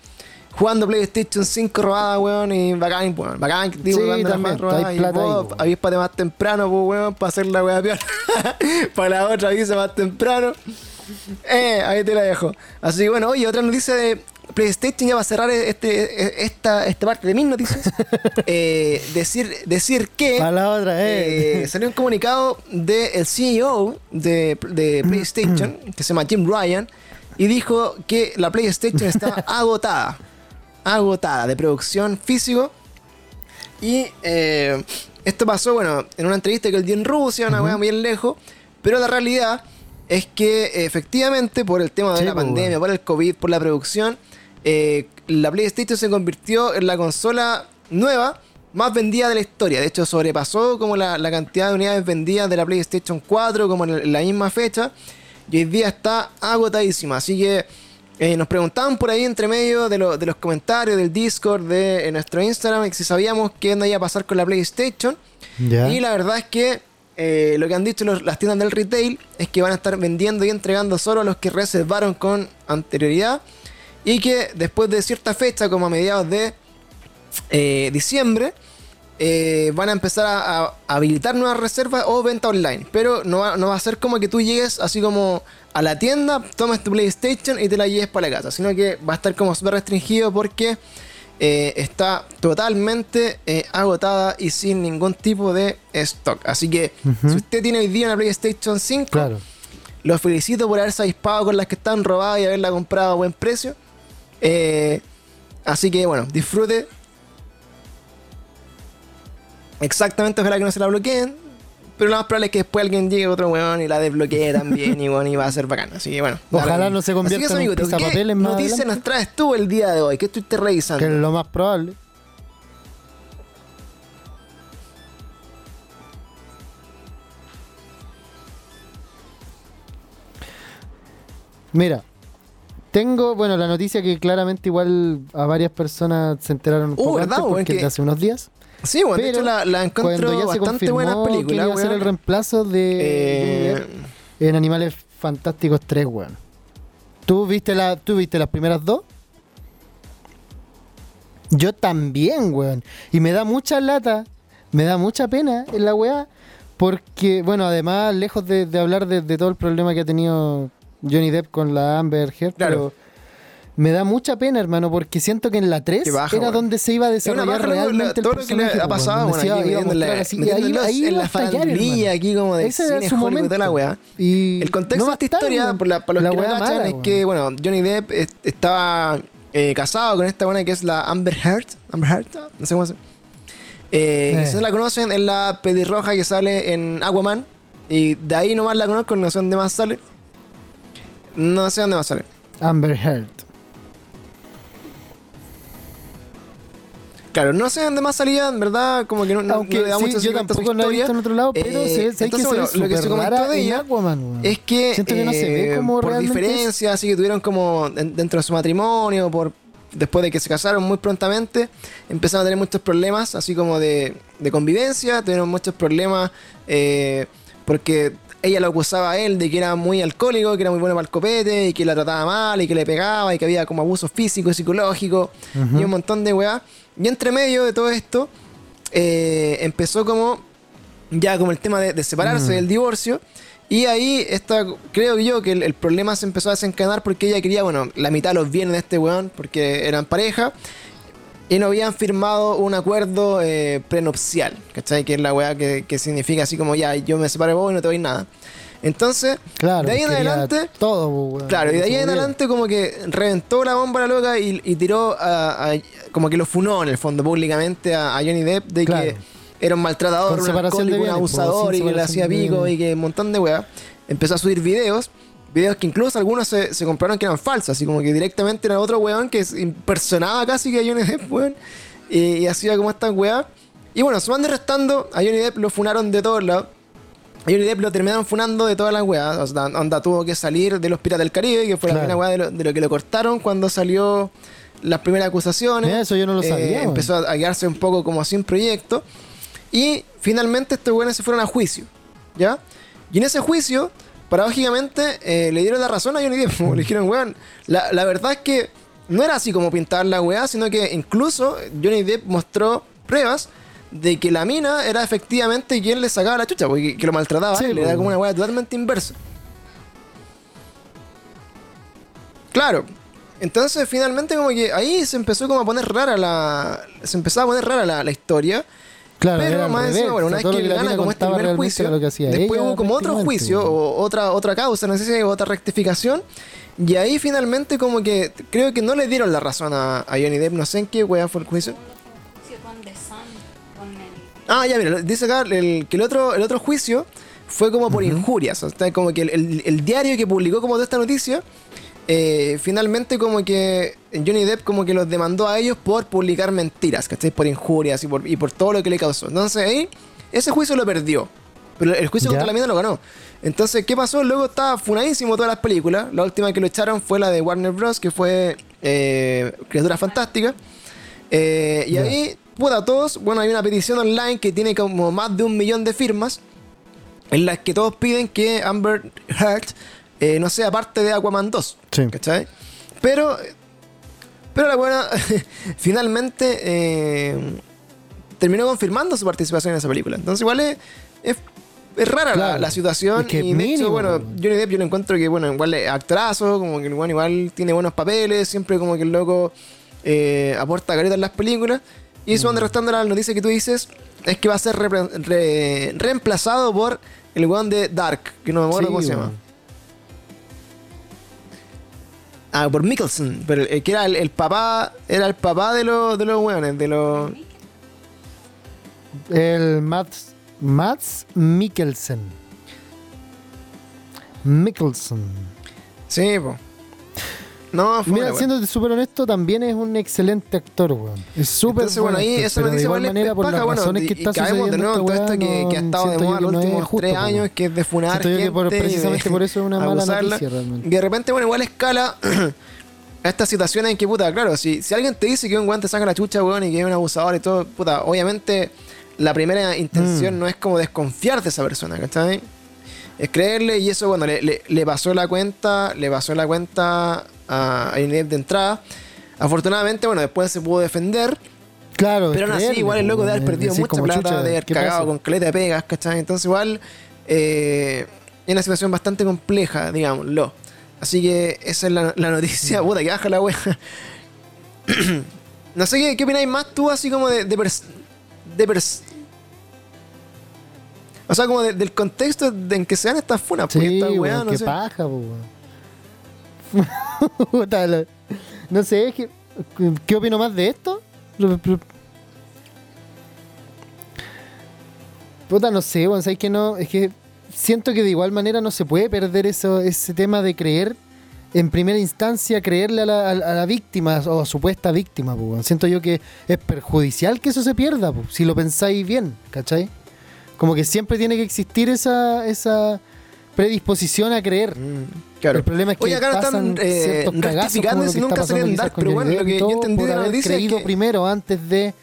jugando PlayStation 5 robada, weón, y bacán, weón, bacán, que Sí, jugando la también, más robada, hay y plata ahí, vos weón. avíspate más temprano, pues, weón, para hacer la weá peor, para la otra avisa más temprano. Eh, ahí te la dejo. Así que bueno, oye, otra noticia de PlayStation ya va a cerrar este, esta, esta parte de mis noticias. Eh, decir, decir que A la otra, eh. eh, salió un comunicado del CEO de, de PlayStation, que se llama Jim Ryan, y dijo que la PlayStation estaba agotada. Agotada de producción físico. Y eh, esto pasó, bueno, en una entrevista que él dio en Rusia, una weá muy lejos. Pero la realidad es que efectivamente, por el tema de Sí, la pandemia, por el COVID, por la producción, eh, la PlayStation se convirtió en la consola nueva más vendida de la historia. De hecho, sobrepasó como la, la cantidad de unidades vendidas de la PlayStation 4 como en, el- en la misma fecha. Y hoy día está agotadísima. Así que eh, nos preguntaban por ahí entre medio de, lo- de los comentarios del Discord de nuestro Instagram si sabíamos qué onda iba a pasar con la PlayStation. Y la verdad es que eh, lo que han dicho las tiendas del retail es que van a estar vendiendo y entregando solo a los que reservaron con anterioridad. Y que después de cierta fecha, como a mediados de eh, diciembre, eh, van a empezar a, a habilitar nuevas reservas o venta online. Pero no va, no va a ser como que tú llegues así como a la tienda, tomes tu PlayStation y te la lleves para la casa. Sino que va a estar como súper restringido porque eh, está totalmente eh, agotada y sin ningún tipo de stock. Así que si usted tiene hoy día una PlayStation 5, Claro. los felicito por haberse avispado con las que están robadas y haberla comprado a buen precio. Eh, así que bueno, disfrute. Exactamente, ojalá que no se la bloqueen. Pero lo más probable es que después alguien llegue otro weón y la desbloquee también y, bueno, y va a ser bacana. Así que bueno. Ojalá no se convierta en un amiguito, ¿qué pisapapeles más noticias adelante? nos traes tú el día de hoy? ¿Qué estuviste revisando? Que es lo más probable. Mira, tengo, bueno, la noticia que claramente igual a varias personas se enteraron un Uh, poco ¿verdad, antes porque Que- hace unos días. Sí, bueno, de Pero hecho la, la encuentro ya se bastante buenas confirmó que iba a ser el reemplazo de Eh, en Animales Fantásticos 3, weón. ¿Tú viste, la, ¿Tú viste las primeras dos? Yo también, weón. Y me da mucha lata, me da mucha pena en la weá. Porque, bueno, además, lejos de, de hablar de, de todo el problema que ha tenido Johnny Depp con la Amber Heard, Claro. pero me da mucha pena, hermano, porque siento que en la 3 Qué baja, era donde se iba a desarrollar baja, realmente el todo lo que le ha pasado, bueno, se iba- aquí iba a metiéndole- mostrar así, y ahí- ahí en la a estallar, farandulería hermano. aquí como de Ese era cine su Hollywood momento. la weá. Y El contexto no de esta historia, weón. por la- para los La que no mala, es que, bueno, Johnny Depp est- estaba eh, casado con esta buena que es la Amber Heard. Amber Heard, no sé cómo se eh, Eh. Si no la conocen, es la pelirroja que sale en Aquaman. Y de ahí nomás la conozco, no sé dónde más sale. No sé dónde más sale. Amber Heard. Claro, no sé dónde más salía, en verdad, como que no, no, Aunque no le da sí, mucho yo tampoco lo he historia. visto en otro lado, pero Eh, sé entonces, bueno, lo que se comentó de ella Aquaman. Es que, Siento que no se ve eh, como por diferencias, así que tuvieron como en- dentro de su matrimonio, por después de que se casaron muy prontamente, empezaron a tener muchos problemas, así como de, de convivencia, tuvieron muchos problemas eh, porque ella lo acusaba a él de que era muy alcohólico, que era muy bueno para el copete y que la trataba mal y que le pegaba y que había como abuso físico y psicológico y un montón de weá. Y entre medio de todo esto, eh, empezó como ya como el tema de, de separarse Mm. del divorcio. Y ahí está, creo yo que el, el problema se empezó a desencadenar porque ella quería, bueno, la mitad de los bienes de este weón, porque eran pareja. Y no habían firmado un acuerdo eh, prenupcial, ¿cachai? Que es la weá que, que significa así como ya, yo me separo de vos y no te doy nada. Entonces, Claro, de ahí en adelante, Todo, weón, Claro, y de ahí en adelante como que reventó la bomba la loca y, y tiró a, a- como que lo funó en el fondo públicamente a, a Johnny Depp de Claro. que era un maltratador, un alcohólico, bienes, po, abusador y que le hacía pico y que un montón de weas. Empezó a subir videos, videos que incluso algunos se, se compraron que eran falsos, así como que directamente era otro weón que se impersonaba casi que a Johnny Depp, weón, y, y hacía como estas weas. Y bueno, sumando y restando, a Johnny Depp lo funaron de todos lados. A Johnny Depp lo terminaron funando de todas las weas. O sea, onda tuvo que salir de los Piratas del Caribe, que fue la primera wea de lo, de lo que lo cortaron cuando salió las primeras acusaciones. Mira, eso yo no lo Eh, sabía, empezó a quedarse un poco como sin proyecto. Y finalmente estos weones se fueron a juicio. ¿Ya? Y en ese juicio, paradójicamente, eh, le dieron la razón a Johnny Depp. Le dijeron, weón, la, la verdad es que no era así como pintar la weá, sino que incluso Johnny Depp mostró pruebas de que la mina era efectivamente quien le sacaba la chucha, porque que lo maltrataba, Sí, le po, era como una weá totalmente inversa. Claro. Entonces finalmente como que ahí se empezó como a poner rara la... Se empezaba a poner rara la, la historia. Claro, pero más revés, encima, bueno, una vez que la gana como este primer juicio, era lo que hacía después ella, hubo como otro juicio weón. o otra, otra causa, no sé si hay otra rectificación. Y ahí finalmente como que creo que no le dieron la razón a, a Johnny Depp, no sé en qué weá fue el juicio. Ah, ya, mira, dice acá el- que el otro, el otro juicio fue como por injurias. O sea, como que el, el- el diario que publicó como toda esta noticia eh, finalmente como que Johnny Depp como que los demandó a ellos por publicar mentiras, ¿cachai? Por injurias y por, y por todo lo que le causó. Entonces ahí, ese juicio lo perdió. Pero el juicio Ya. contra la mina lo ganó. Entonces, ¿qué pasó? Luego estaba funadísimo todas las películas. La última que lo echaron fue la de Warner Bros., que fue eh, Criaturas Fantásticas. Eh, y Ya. ahí, puta, todos, bueno, hay una petición online que tiene como más de un millón de firmas, en las que todos piden que Amber Heard eh, no sea parte de Aquaman 2. Sí. ¿Cachai? Pero, pero la buena, finalmente eh, terminó confirmando su participación en esa película. Entonces, igual es, es, es rara la- Claro. la, situación. Es que y de hecho, mínimo, bueno. Johnny Depp yo lo encuentro que, bueno, igual es actorazo, como que el igual tiene buenos papeles, siempre como que el loco eh, aporta careta en las películas. Y Mm. eso, restando la noticia que tú dices, es que va a ser re- reemplazado por el weón de Dark, que no me acuerdo Sí, cómo se llama. Ah, por Mikkelsen, pero el que era el, el papá, era el papá de los de los weones, de los. El Mats, Mats Mikkelsen. Mikkelsen. Sí, po. No, fue Mira, siendo súper honesto, también es un excelente actor, weón. Es súper Entonces, bueno, buen ahí esa noticia igual manera, por las bueno, razones que y- está caemos de nuevo en todo esto que, ha estado de moda los no últimos justo, tres años, que es de funar gente por- y de precisamente por eso es una mala abusarla. noticia, realmente. Y de repente, bueno, igual escala a estas situaciones en que, puta, claro, si, si alguien te dice que un guante saca la chucha, weón, y que es un abusador y todo, puta, obviamente la primera intención Mm. no es como desconfiar de esa persona, ¿cachai? Es creerle y eso, bueno, le, le- le pasó la cuenta, le pasó la cuenta a, a de entrada. Afortunadamente, bueno, después se pudo defender. Claro, Pero aún así, igual el loco de haber weón, perdido decir mucha plata, chucha, de haber ¿qué cagado pasa? con caleta de pegas, ¿cachai? Entonces, igual eh, es una situación bastante compleja, digámoslo. Así que esa es la, la noticia, puta, que baja la wea. no sé qué, qué opináis más tú, así como de. de, pers- de pers- o sea, como de- del contexto en que se dan estas funas, porque Sí, esta weón, weá, no qué sé. paja, la- no sé, que- ¿qué opino más de esto? Puta, no sé, weón, ¿sabes que no? Es que siento que de igual manera no se puede perder eso, ese tema de creer en primera instancia, creerle a la, a la- víctima o a supuesta víctima, weón. Siento yo que es perjudicial que eso se pierda, po, si lo pensáis bien, ¿cachai? Como que siempre tiene que existir esa, esa predisposición a creer. Mm, claro. El problema es que Oye, acá pasan están eh, rectificando si nunca quizás Dark, pero bueno, lo que yo entendí de la noticia es que- primero antes de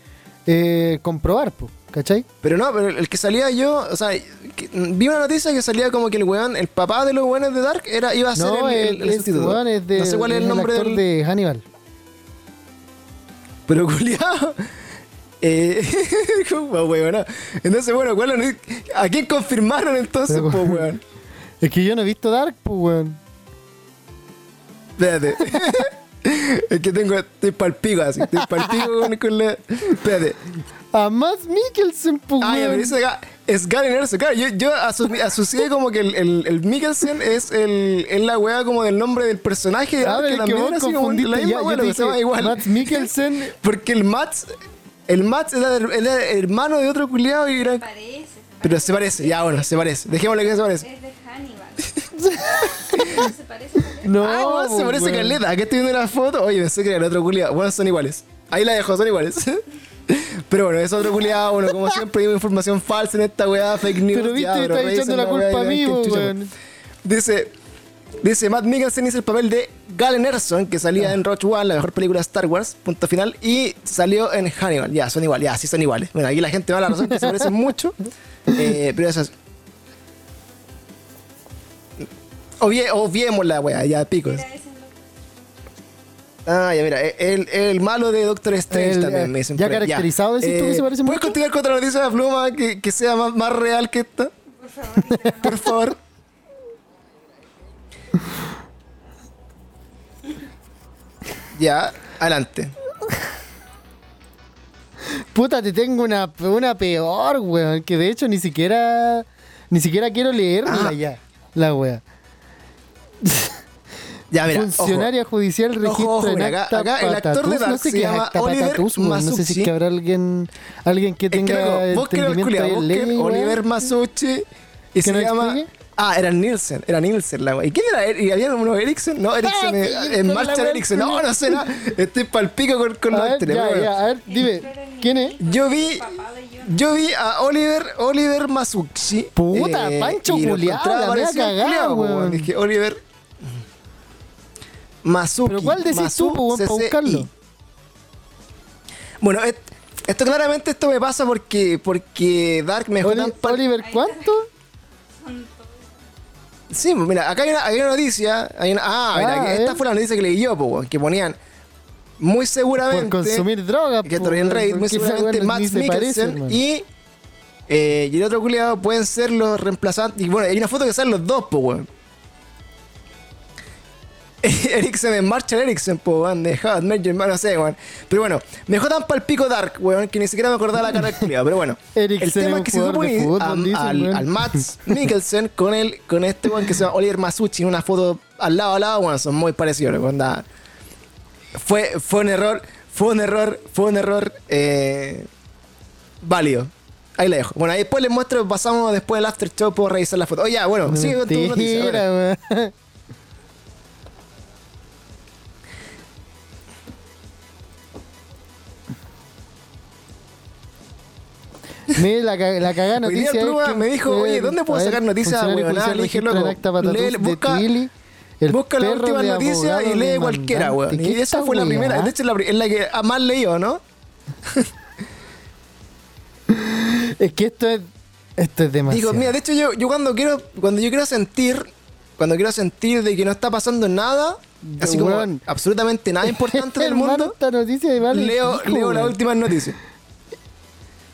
eh, comprobar, po, ¿cachai? Pero no, pero el que salía yo, o sea, que- vi una noticia que salía como que el weón, el papá de los weones de Dark, era, iba a ser No, el, el- es, weón, es de, no sé cuál es el nombre actor del. de Hannibal. Pero culiado. Eh, weón, no. Entonces, bueno. ¿a quién confirmaron entonces, Pero- po, weón? Es que yo no he visto Dark, pues, weón. Espérate. es que tengo, estoy palpico así, estoy palpico con, con la. Espérate. A Matt Mikkelsen, pues, weón. pero dice acá, es Gary Nelson. Claro, yo, yo asumi- asocié como que el, el, el Mikkelsen es, el, es la weá como del nombre del personaje. Ah, que que también vos era así como confundiste la ya, misma yo te que dije, igual. Matt Mikkelsen Porque el Mats, el Mats era, el- hermano de otro culiado y era... Parece. Pero se parece, ya bueno, se parece. Dejémosle que se parece. Se parece. No, ah, weón, se parece weón. caleta. Aquí estoy viendo una foto. Oye, pensé que era el otro culiado. Bueno, son iguales. Ahí la dejo, son iguales. Pero bueno, es otro culiado. Bueno, como siempre, digo información falsa en esta weá, fake news. Pero ya, viste, está echando la culpa a mí, weón. Dice, dice Matt Mikkelsen hizo el papel de Galen Erson, que salía en Roach One, la mejor película de Star Wars, punto final, y salió en Hannibal. Ya, son iguales, ya, sí son iguales. Bueno, aquí la gente me da la razón que se parecen mucho, eh, pero eso es... Obvie, obviemos la wea, ya, picos. Ah, ya, mira, el, el malo de Doctor Strange El, también eh, me dicen. ya caracterizado, decís tú que se parece ¿Puedes mucho? continuar con otra noticia de pluma que, que sea más, más real que esta? Por favor. Por favor. ya, adelante. Puta, te tengo una, una peor, weón. Que de hecho ni siquiera. Ni siquiera quiero leerla Ah. ya. La wea. Ya, mira. Funcionaria judicial Ojo, registra ojo, en mira, acá- acá el actor de. Dark no sé se qué llama acta Oliver patatus. No sé si es que habrá alguien, alguien que Es que tenga loco, entendimiento de ley. Oliver Masucci y ¿Que se nos llama explique? Ah, era Nielsen, era Nielsen la. ¿Y quién era? Er- ¿Y había uno Ericsson? No, Ericsson, Ah, eh, sí, en con marcha la Ericsson. No, no sé nada. Estoy pal pico con, con los ya, a ver, dime, ¿quién es? Yo vi, yo vi a Oliver, Oliver Masucci. Puta, Pancho lo culiao, encontraba la al cagada, weón. Dije, Oliver Masucci. ¿Pero cuál decís tú, po, weón, para Masu- buscarlo? Bueno, et- esto claramente esto me pasa porque, porque Dark me Oli- Oliver, ¿cuánto? Sí, pues, mira, acá hay una, hay una noticia. hay una- ah, mira, Ah, esta fue la noticia que leí yo, po, weón, que ponían muy seguramente. Por consumir drogas. Que po, esto en muy seguramente Max parece, Mikkelsen y, eh, y el otro culiado pueden ser los reemplazantes. Y bueno, hay una foto que salen los dos, po, weón. Eriksen en Marshall Eriksen, po, weón, de Your Mother, no sé, weón. Pero bueno, me dejó tan pal pico Dark, weón, que ni siquiera me acordaba la cara del culiado. Pero bueno, el tema es que se dicen, al, weón. al Mats Mikkelsen con, el, con este weón que se llama Oliver Masucci en una foto al lado a lado, bueno, son muy parecidos, weón, da- fue, fue un error, fue un error, fue un error eh, válido. Ahí la dejo. Bueno, ahí después les muestro, pasamos después del after show, puedo revisar la foto. Oye, ya, bueno, sigue con tu noticia. Mira, la, la cagada Hoy día noticia es que me dijo, oye, ¿dónde puedo sacar noticias, Le dije, loco, lee- de busca- el Busca la última de noticia y lee cualquiera, weón. Y ¿Qué esa fue la primera, de hecho es la, que más leído, ¿no? Es que esto es, esto es demasiado. Digo, mira, de hecho yo, yo cuando quiero, cuando yo quiero sentir, cuando quiero sentir de que no está pasando nada, así como absolutamente nada importante del mundo, esta noticia vale leo, leo las últimas noticias.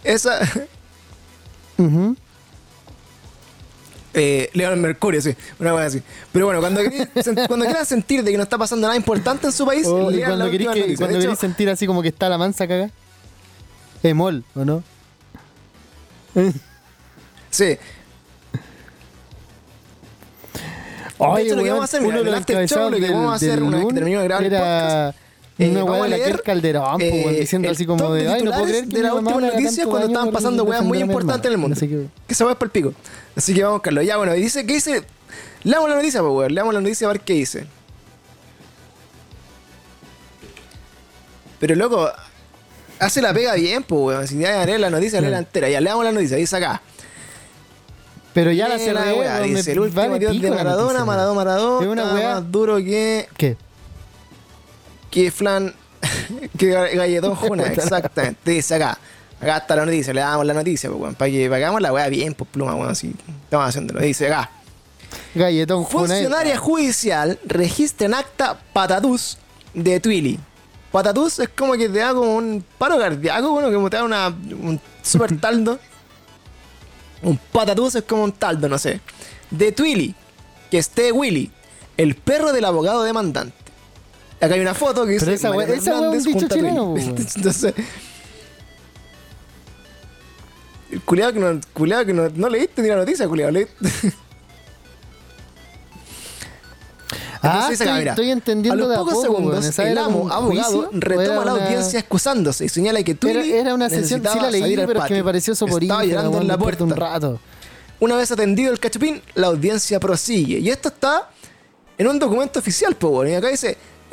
Esa, Ujú. eh, leo el Mercurio, sí, una cosa así. Pero bueno, cuando, sen- cuando quieran sentir de que no está pasando nada importante en su país, Oh, y cuando las querís, últimas que, noticias. cuando De hecho, querís sentir así como que está la mansa caga. Emol, ¿o no? sí. Oye, hecho, lo que vamos a hacer, mira, el after show, lo que vamos a hacer una vez que lunes terminemos de grabar el era podcast, eh, una weá de la leer, Calderón, weón, eh, diciendo el así como de, ay, no puedo creer que de las últimas noticias cuando estaban pasando weas muy importantes en el mundo. Así que- Que se va para el pico. Así que vamos buscarlo. Ya, bueno, y dice, ¿qué dice? Leamos la noticia, pues, weón. Leamos la noticia a ver qué dice. Pero, loco, hace la pega bien, pues, weón. Si ya leer la noticia, lee la entera. Ya, leamos la noticia. Dice acá. Pero ya la Lee cerré, weá, Dice, el último vale dios pico de la Maradona, Maradona. Maradona. Es una weá- más duro que... ¿Qué? Que flan que ga- galletón Juna, exactamente. Dice acá. Acá está la noticia, le damos la noticia, pues, weón, para que, para que hagamos la weá bien, pues pluma, weón, así. Estamos haciéndolo. Dice acá. Galletón Junaed. Funcionaria judicial registra en acta patatús de Twilly. Patatús es como que te da como un paro cardíaco, bueno, como te da una, un super taldo. un patatús es como un taldo, no sé. De Twilly, que esté Willy, el perro del abogado demandante. Acá hay una foto que dice Pero esa Mariano esa un dicho chileno. Entonces, el culiado que no, culiado que no, no leíste ni la noticia, culiado. leíste- Ah, dice acá, estoy, mira, estoy entendiendo a los a pocos poco, segundos, weón. ¿Esa el era amo abogado retoma era la audiencia excusándose y señala que Era, Twilly era una sesión, sí la leí, pero es que me pareció soporífera, Estaba llorando en la puerta. un rato. Una vez atendido el cachupín, la audiencia prosigue. Y esto está en un documento oficial, po. Y acá dice,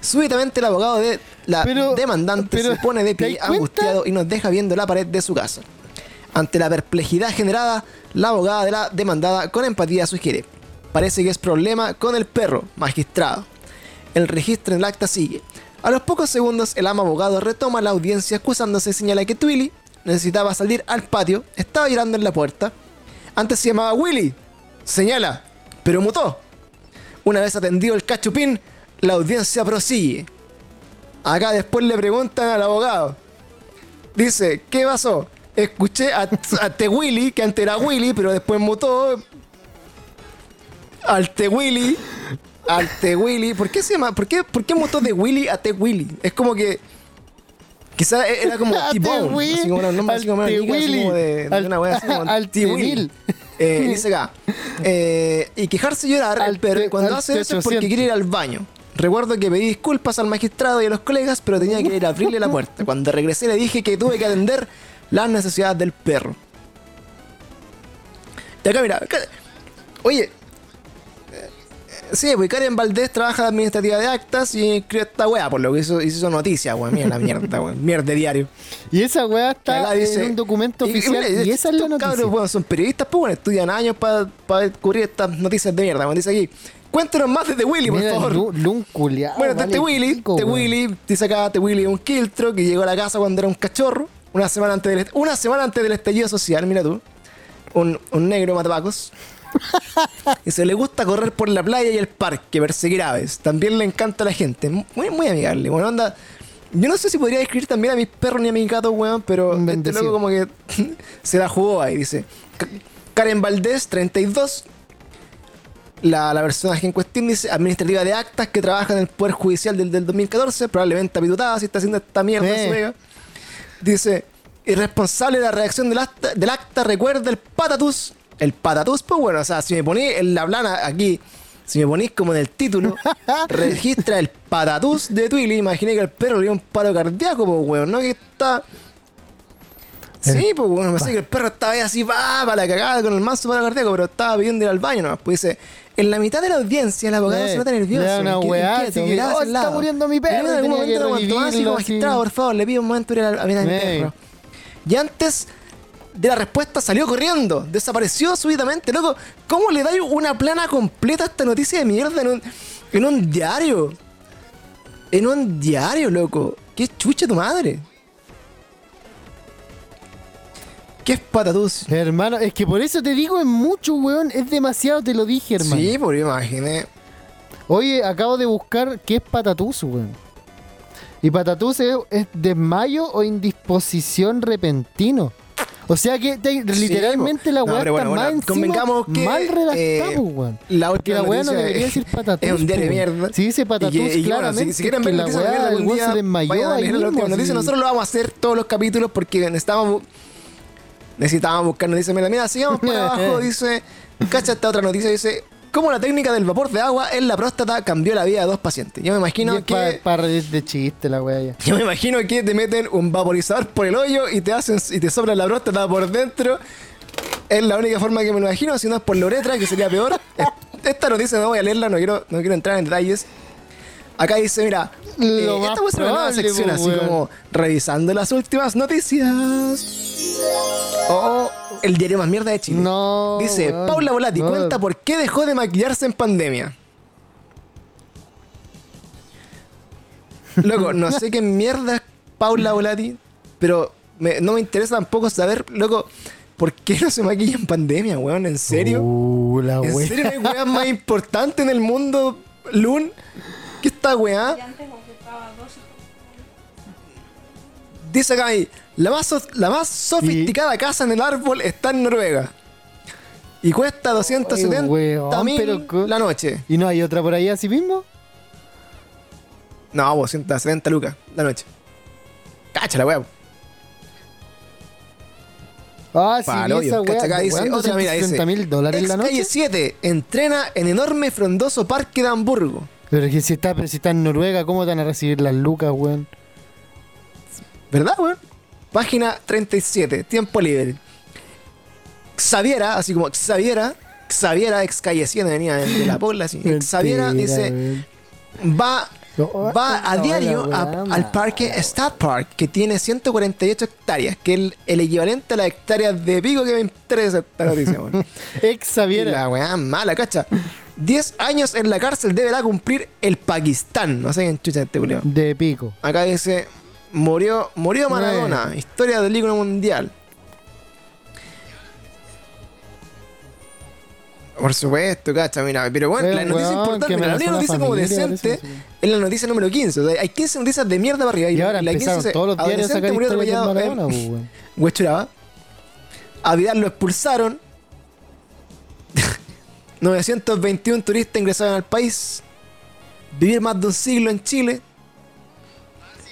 García mear, weón. Pero- demandante pero, se pone de ¿te pie angustiado y nos deja viendo la pared de su casa. Ante la perplejidad generada, la abogada de la demandada con empatía sugiere, parece que es problema con el perro, magistrado. El registro en el acta sigue. A los pocos segundos, el amo abogado retoma la audiencia excusándose y señala que Twilly necesitaba salir al patio, estaba llorando en la puerta. Antes se llamaba Willy, señala, pero mutó. Una vez atendido el cachupín, la audiencia prosigue. Acá después le preguntan al abogado. Dice, ¿qué pasó? Escuché a, a Te Willy, que antes era Willy, pero después mutó al Te Willy. al T Willy. ¿Por qué se llama? ¿Por qué, por qué mutó de Willy a T Willy? Es como que. Quizás era como T-Bone. Así como un nombre al así como así de, una wea así como al T-Willy. T-Will. Eh, dice acá. eh, y quejarse y llorar Al el perro. Cuando hace eso es porque T800. quiere ir al baño. Recuerdo que pedí disculpas al magistrado y a los colegas, pero tenía que ir a abrirle la puerta. Cuando regresé le dije que tuve que atender las necesidades del perro. Y acá, mira. acá- oye. eh, Sí, pues Karen Valdés trabaja de administrativa de actas y escribe esta weá, por lo que hizo, hizo noticia, weón. Mierda, weón. Mierda de diario. Y esa weá está dice- en un documento y- y oficial y, esa es la noticia. Cabros, weón, son periodistas, pues bueno, estudian años para cubrir estas noticias de mierda. weón. Dice aquí, cuéntanos más de The Willy, por Mira, favor. Lu- Bueno, vale este Willy, pico, weón. Willy, dice acá, este Willy es un quiltro que llegó a la casa cuando era un cachorro, una semana antes del, est- una semana antes del estallido social, mira tú, un, un negro matapacos. se le gusta correr por la playa y el parque, perseguir aves. También le encanta a la gente, muy, muy amigable. Bueno, onda, yo no sé si podría describir también a mis perros ni a mis gatos, weón, pero Un este bendecido. loco como que se la jugó ahí, dice. Karen Valdés, 32, la, la personaje en cuestión dice administrativa de actas que trabaja en el Poder Judicial del, del 2014, probablemente apitutada si está haciendo esta mierda en su pega. Dice, irresponsable de la redacción del acta, del acta recuerda el patatús. El patatús, pues bueno, o sea, si me ponís en la plana aquí, si me ponís como en el título, registra el patatús de Twilly, imaginé que el perro le dio un paro cardíaco, pues weón, ¿no? Que está... Sí, pues bueno, me sé que el perro estaba ahí así, va, para la cagada con el manso paro cardíaco, pero estaba pidiendo ir al baño nomás. Pues dice, en la mitad de la audiencia el abogado Eh, se nota nervioso. le da una weá, "Oh, el está lado". muriendo mi perro, en algún momento aguantó más y revivirlo, como, magistrado, por favor, le pido un momento ir a, mirar a mi Eh. perro. Y antes de la respuesta salió corriendo, desapareció súbitamente, loco. ¿Cómo le dais una plana completa a esta noticia de mierda en un, en un diario? En un diario, loco. ¿Qué chucha tu madre? ¿Qué es patatús? Hermano, es que por eso te digo, es mucho, weón. Es demasiado, te lo dije, hermano. Sí, por imaginé. Oye, acabo de buscar qué es patatús, weón. Y patatús es, es desmayo o indisposición repentino. O sea que te- literalmente la No, weá pero está bueno, más bueno, encima, convengamos que, mal redactada, eh, weón. la Que la weá no noticia debería es- decir patatús. es un diario de pues, weón. mierda. Si dice patatús, Y que- y bueno, claramente si, si quieren ver que la noticias de weá mierda el algún weón día, se desmayó vayan a ahí leer la mismo, última noticia. Nosotros lo vamos a hacer todos los capítulos porque necesitábamos necesitábamos buscar noticias. Mira, mira, sigamos por abajo. Dice, cacha esta otra noticia. Dice, ¿cómo la técnica del vapor de agua en la próstata cambió la vida de dos pacientes? Yo me imagino que... Para reír de chiste la weá ya. Yo me imagino que te meten un vaporizador por el hoyo y te hacen y te soplan la próstata por dentro. Es la única forma que me lo imagino, si no es por la uretra, que sería peor. Esta noticia no voy a leerla, no quiero, no quiero entrar en detalles. Acá dice, mira, Lo eh, más esta puede ser una nueva probable, sección, así weón. como revisando las últimas noticias. O el diario más mierda de Chile. No, Dice, weón. Paula Volati No. cuenta por qué dejó de maquillarse en pandemia. Loco, no sé qué mierda es Paula Volati, pero me- no me interesa tampoco saber, loco, por qué no se maquilla en pandemia, weón, ¿en serio? Uh, la ¿En serio no hay weá más importante en el mundo, Lun? ¿Qué esta weá? Y antes ocupaba dos Dice acá ahí, la más, so- la más sofisticada casa en el árbol está en Noruega. Y cuesta 270 weón, mil pero co- la noche. ¿Y no hay otra por ahí así mismo? No, 270 lucas la noche. Cacha la weá. Ah, sí, Pa'l vi hoyo. esa weá. Cacha acá dice, weón, otra mira, dice. mil dólares Ex la calle noche. 7 entrena en enorme frondoso parque de Hamburgo. Pero es que si está, pero si está en Noruega, ¿cómo te van a recibir las lucas, weón? ¿Verdad, weón? Página 37, tiempo libre. Xaviera, así como Xaviera, Xaviera, ex calle 7, venía de, de la pobla, así. Xaviera dice, weón. va, va a no, diario la a- weá, al parque Stat Park, que tiene 148 hectáreas, que es el, el equivalente a las hectáreas de pico que me interesa esta noticia, weón. Ex Xaviera. La weá mala, cacha. 10 años en la cárcel deberá cumplir el Pakistán. No sé quién chucha este culiao. De pico. Acá dice, murió, murió Maradona, historia del ícono mundial. Por supuesto, cacha, mira, pero bueno, Eh, la noticia weón, importante, la única noticia como decente es la noticia número 15. O sea, hay 15 noticias de mierda para arriba. Y ahora la 15 empezaron dice, todos los diarios a sacar murió atropellado Maradona, en. Huechuraba. A Vidal lo expulsaron. 921 turistas ingresaron al país. vivir más de un siglo en Chile.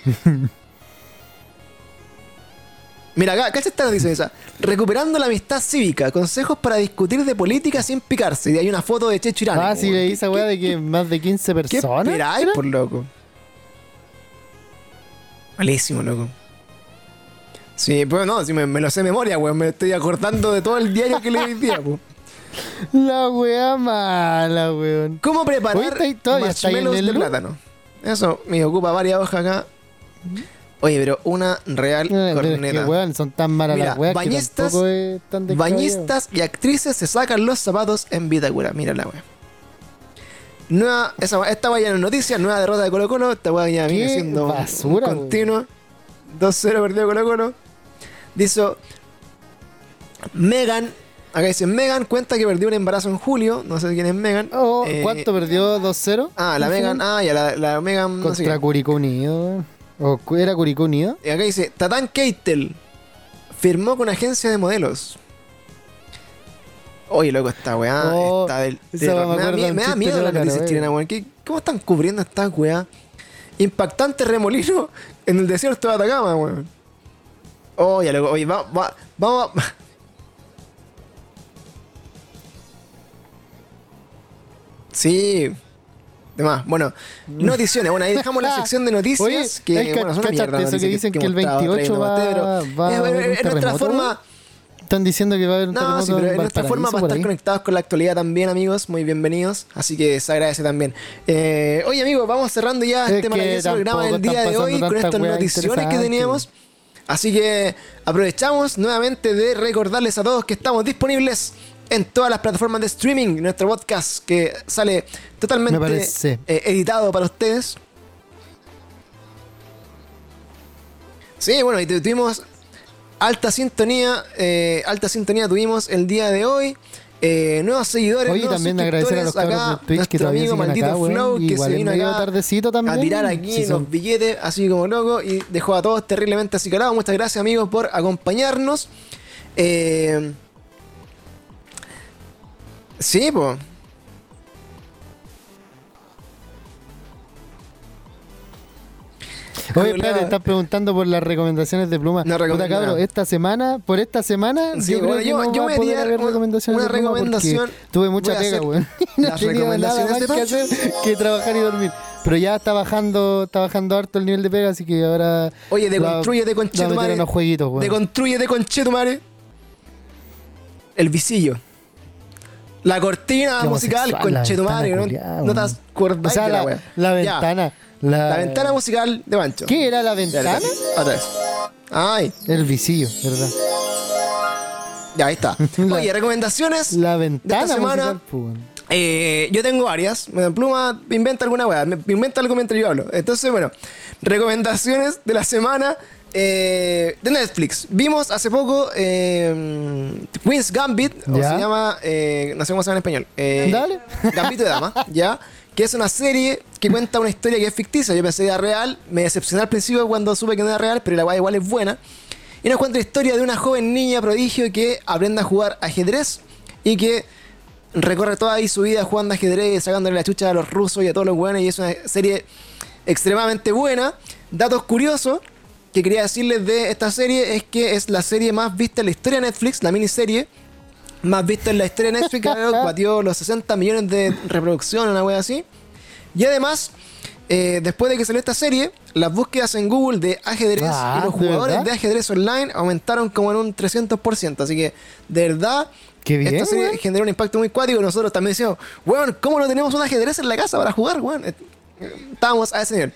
Mira, acá, acá esta noticia esa. Recuperando la amistad cívica, consejos para discutir de política sin picarse. Y hay una foto de Checho Irán. Ah, sí, leí esa weá de que más de 15 ¿Qué personas. esperáis, ¿era? por loco? Malísimo, loco. Sí, pues no, si me, me lo sé de memoria, weón. Me estoy acordando de todo el diario que leí hoy día, pues. La weá mala, weón. ¿Cómo preparar está ahí- todavía está ahí de plátano? Eso me ocupa varias hojas acá. Oye, pero una real es que, corneta. weón, son tan malas Mira, las weas que bañistas- tampoco es tan. Bañistas y actrices se sacan los zapatos en Vitacura. Mira la wea. Nueva, esa, esta vaya en noticias, nueva derrota de Colo Colo. Esta wea ya viene siendo basura, un continuo. 2-0 perdió Colo Colo. Dice Megan. Acá dice Megan cuenta que perdió un embarazo en julio. No sé quién es Megan. Oh, Eh, ¿Cuánto perdió? ¿2-0? Ah, la ¿No? Megan. Ah, ya, la, la Megan. no Contra qué. Curicó Unido. ¿O era Curicó Unido? Y acá dice, Tatán Keitel firmó con agencia de modelos. Oye, loco, esta weá Oh, está del... me me, da, me miedo la noticias Caroe. chilenas, weón. ¿Qué- ¿Cómo están cubriendo esta weá? Impactante remolino en el desierto de Atacama, weón. Oye, loco, oye, va, va- vamos a... Sí. Demás. Bueno, noticiones. Bueno, ahí dejamos la sección de noticias. Oye, que, ca- bueno, son una cachate mierda. eso que dicen que el hemos estado 28 va- a haber es- un es nuestra forma... Están diciendo que va a haber un No, sí, pero en es nuestra forma para estar conectados con la actualidad también, amigos. Muy bienvenidos. Así que se agradece también. Eh, oye, amigos, vamos cerrando ya Es este maravilloso programa del día de hoy con estas noticiones que teníamos. Así que aprovechamos nuevamente de recordarles a todos que estamos disponibles en todas las plataformas de streaming. Nuestro podcast que sale totalmente eh, editado para ustedes. Sí, bueno, y tu- tuvimos alta sintonía, eh, alta sintonía tuvimos el día de hoy. Eh, nuevos seguidores, Oye, nuevos también agradecer a los acá, de Twitch que todavía amigo maldito acá. Flow que se vino acá tardecito también. a tirar aquí Sí, los billetes así como loco y dejó a todos terriblemente acicalados. Muchas gracias amigos por acompañarnos. Eh, sí, pues. Oye, espérate, estás preguntando por las recomendaciones de Pluma. No Puta, nada. esta semana, por esta semana, Sí, yo creo bueno, que yo- no yo va voy a poder haber recomendaciones una de Pluma porque recomendación. Tuve mucha pega, weón. No las tenía nada más que hacer que trabajar y dormir. Pero ya está bajando, está bajando harto el nivel de pega, así que ahora... Oye, en los jueguitos, weón. Deconstrúyete conchetumare. El visillo. La cortina musical, conchetumare. ¿no? No te acuerdas O sea, de la, la, wea. la ventana. La, La ventana musical de Pancho. ¿Qué era la ventana? vez. Ay, El visillo, ¿verdad? ya ahí está. Oye, recomendaciones. La ventana semana- musical, pues, weón. Eh, yo tengo varias. Bueno, Pluma me inventa alguna weá. Me, me inventa algo mientras yo hablo. Entonces, bueno, recomendaciones de la semana eh, de Netflix. Vimos hace poco eh, Queen's Gambit, o Ya. se llama, eh, no sé cómo se llama en español. Eh, Dale. Gambito de Dama, ¿ya? Que es una serie que cuenta una historia que es ficticia. Yo pensé que era real. Me decepcioné al principio cuando supe que no era real, pero la weá igual es buena. Y nos cuenta la historia de una joven niña prodigio que aprende a jugar ajedrez y que recorre toda ahí su vida jugando ajedrez, sacándole la chucha a los rusos y a todos los buenos. Y es una serie extremadamente buena. Datos curiosos que quería decirles de esta serie es que es la serie más vista en la historia de Netflix, la miniserie más vista en la historia de Netflix, que batió los 60 millones de reproducciones, una wea así. Y además, eh, después de que salió esta serie, las búsquedas en Google de ajedrez Ah, y los ¿de jugadores de ajedrez online aumentaron como en un 300%. Así que, de verdad, Qué bien, esta serie generó un impacto muy cuático. Nosotros también decíamos, weón, ¿cómo no tenemos un ajedrez en la casa para jugar, weón? Eh, Estábamos a ese nivel.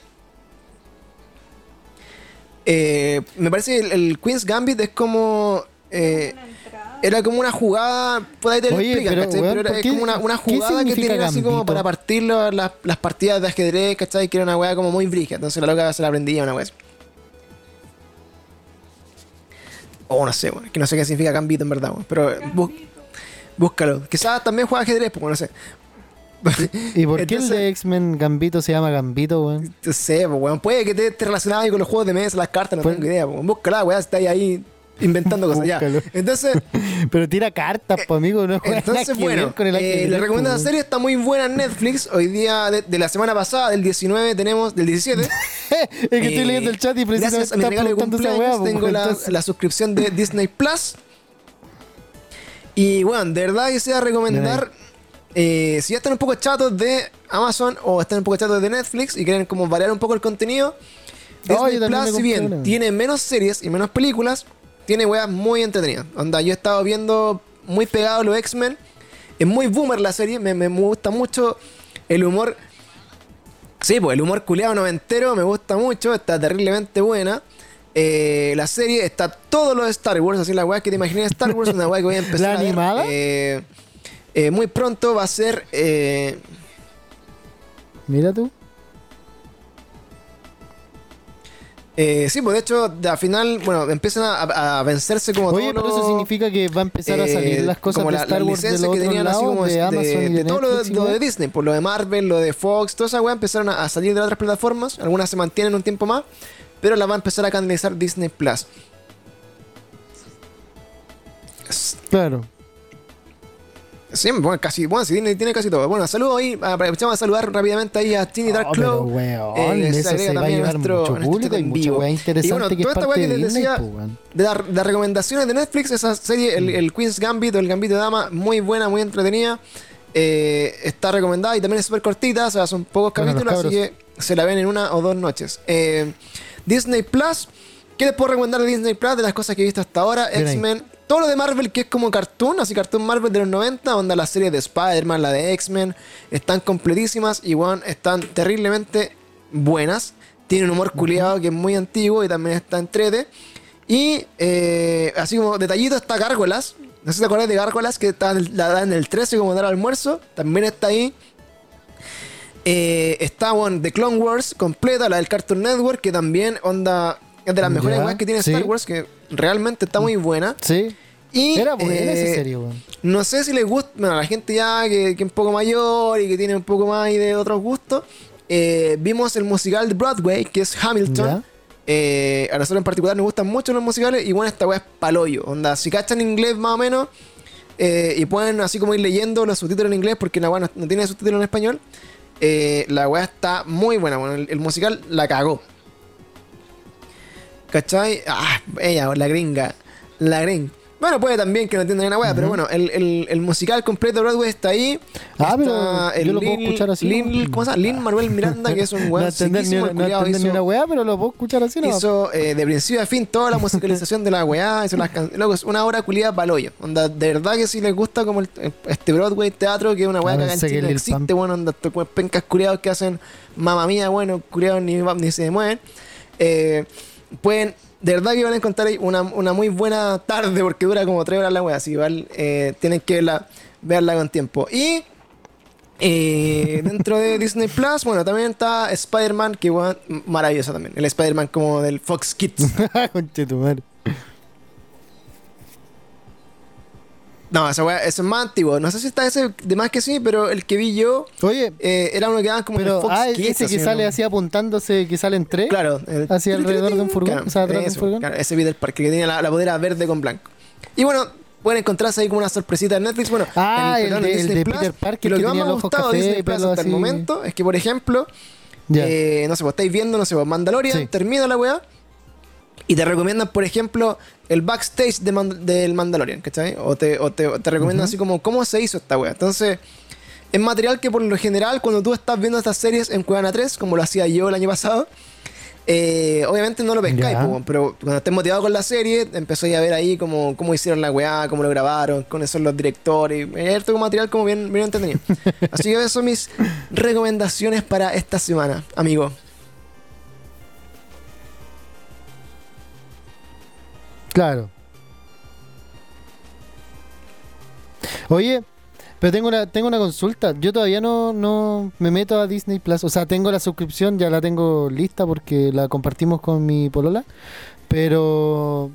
Eh, me parece que el, el Queen's Gambit es como. eh, era como una jugada. Por ahí te lo Oye, explican, pero, ¿cachai? weón, Pero era ¿por es qué- como una, jugada que tienen así como para partir las, las partidas de ajedrez, ¿cachai? Que era una weá como muy brígida. Entonces la loca se la aprendía una weá así. Oh, no sé, weón. Que no sé qué significa gambito en verdad, weón. Pero bú- búscalo. Quizás también juega ajedrez, pues no sé. ¿Y por qué el de X-Men Gambito se llama Gambito, weón? No sé, weón. Puede que te esté relacionado ahí con los juegos de mesa, las cartas, no Pues- tengo idea, pues. Búscala, weón. Está ahí, ahí inventando cosas. Ya. Entonces, Pero tira cartas, pues, amigo. No entonces bueno, con el eh, les recomiendo la serie, está muy buena en Netflix. Hoy día, de, de la semana pasada, del 19, tenemos, del 17. es que estoy Eh, leyendo el chat y precisamente Gracias a mi regalo de cumpleaños pues, tengo la, la suscripción de Disney Plus. Y bueno, de verdad quisiera recomendar. Eh, si ya están un poco chatos de Amazon o están un poco chatos de Netflix y quieren como variar un poco el contenido, Oh, Disney me Plus, si bien una. tiene menos series y menos películas, tiene weas muy entretenidas. Onda, yo he estado viendo muy pegado los X-Men. Es muy boomer la serie, me, me gusta mucho el humor. Sí, pues el humor culiado noventero me gusta mucho, está terriblemente buena. Eh, la serie está todo lo de Star Wars, así la weá que te imaginé Star Wars, una weá que voy a empezar ¿La a ver, animada? eh, eh, muy pronto va a ser. eh, Mira tú. eh, sí, pues de hecho, al final, bueno, empiezan a, a vencerse como Oye, todos pero eso significa que va a empezar a salir eh, las cosas como de la- Star Wars de que tenían así lados, como de Amazon y de, todo lo, de. Disney, por lo de Marvel, lo de Fox, toda esa weá empezaron a, a salir de otras plataformas, algunas se mantienen un tiempo más, pero las va a empezar a canalizar Disney Plus. Claro. Sí, bueno, casi, bueno, Disney tiene casi todo. Bueno, saludos ahí, aprovechamos a saludar rápidamente ahí a Tiny Dark Oh, Cloud. weón, eh, eso agrega se va a llevar nuestro- mucho público y mucha weá interesante Y bueno, que es toda esta weá que les decía, pues, de, la- de las recomendaciones de Netflix, esa serie, el, el Queen's Gambit o el Gambito de Dama, muy buena, muy entretenida. Eh, está recomendada y también es súper cortita, o sea, son pocos Bueno, capítulos, así que se la ven en una o dos noches. Eh, Disney Plus, ¿qué les puedo recomendar de Disney Plus? De las cosas que he visto hasta ahora. X-Men, todo lo de Marvel que es como cartoon, así cartoon Marvel de los 90, onda la serie de Spider-Man, la de X-Men, están completísimas y bueno, están terriblemente buenas. Tienen un humor culiado que es muy antiguo y también está entrete. Y eh, así como detallito está Gárgolas. No sé si te acuerdas de Gárgolas que está en- la dan en el 13 como dar almuerzo. También está ahí. Eh, está bueno, The Clone Wars completa, la del Cartoon Network, que también onda es de las mejores que tiene sí. Star Wars, que realmente está muy buena. Sí. Y, Era buena eh, esa serie, weón. No sé si les gusta, bueno, a la gente ya que, que es un poco mayor y que tiene un poco más de otros gustos, eh, vimos el musical de Broadway, que es Hamilton. Eh, a nosotros en particular nos gustan mucho los musicales y bueno, esta weá es paloyo. Onda, si cachan inglés más o menos eh, y pueden así como ir leyendo los subtítulos en inglés porque la weá no, no tiene subtítulos en español, la weá está muy buena. Bueno, el, el musical la cagó. ¿Cachai? Ah, ella, la gringa. La gringa. Bueno, puede también que no entiendan una weá, pero bueno, el, el- el musical completo de Broadway está ahí. Ah, pero Está yo lo puedo escuchar así, Lin- ¿no? ¿Cómo se llama? Lin Manuel Miranda, que es un No weón ni, sequísimo, una- el no ni una weá, pero lo puedo escuchar así, ¿no? hizo eh, de principio a fin toda la musicalización de la weá, hizo las can- Loco, es una obra culiada paloyo. Onda, de verdad que si les gusta como el- este Broadway teatro, que es una weá Ah, que acá en Chile no existe, Pump. bueno, onda, pencas culiados que hacen mamá mía, bueno, culiados ni, ni se mueven. Eh, pueden, de verdad que van a encontrar una, una muy buena tarde porque dura como tres horas la weá, así igual eh, tienen que verla, verla con tiempo. Y eh, dentro de Disney Plus, bueno, también está Spider-Man, que weón, maravillosa también. El Spider-Man como del Fox Kids. Conche tu madre. No, esa weá, ese es más antiguo. No sé si está ese, de más que sí, pero el que vi yo Oye, eh, era uno que daban como en el pero Fox ah, Kids. ese que sale así apuntándose, que salen tres. Claro. el- Hacia alrededor de un furgón, Claro, o sea, atrás de un eso, furgón. claro, ese Peter Parker que tenía la, la bodera verde con blanco. Y bueno, pueden encontrarse ahí como una sorpresita en Netflix. Bueno, Ah, en- el de- el Disney de Plus. Peter Parker lo que más me ha gustado de Disney Plus hasta el así. momento es que, por ejemplo, Ya. eh, no sé, vos estáis viendo, no sé, vos Mandalorian, Sí. termina la weá. Y te recomiendan, por ejemplo, el backstage de Man- del Mandalorian, ¿cachai? O te, o te, te recomiendan así como cómo se hizo esta weá. Entonces, es material que por lo general, cuando tú estás viendo estas series en Cuevana 3, como lo hacía yo el año pasado, eh, obviamente no lo pescáis, pero cuando estés motivado con la serie, empezáis a ver ahí cómo, cómo hicieron la weá, cómo lo grabaron, con son los directores. y Hay harto material como bien, bien entretenido. Así que esas son mis recomendaciones para esta semana, amigo. Claro. Oye, pero tengo una, tengo una consulta. Yo todavía no, no me meto a Disney Plus. O sea, tengo la suscripción, ya la tengo lista porque la compartimos con mi polola. Pero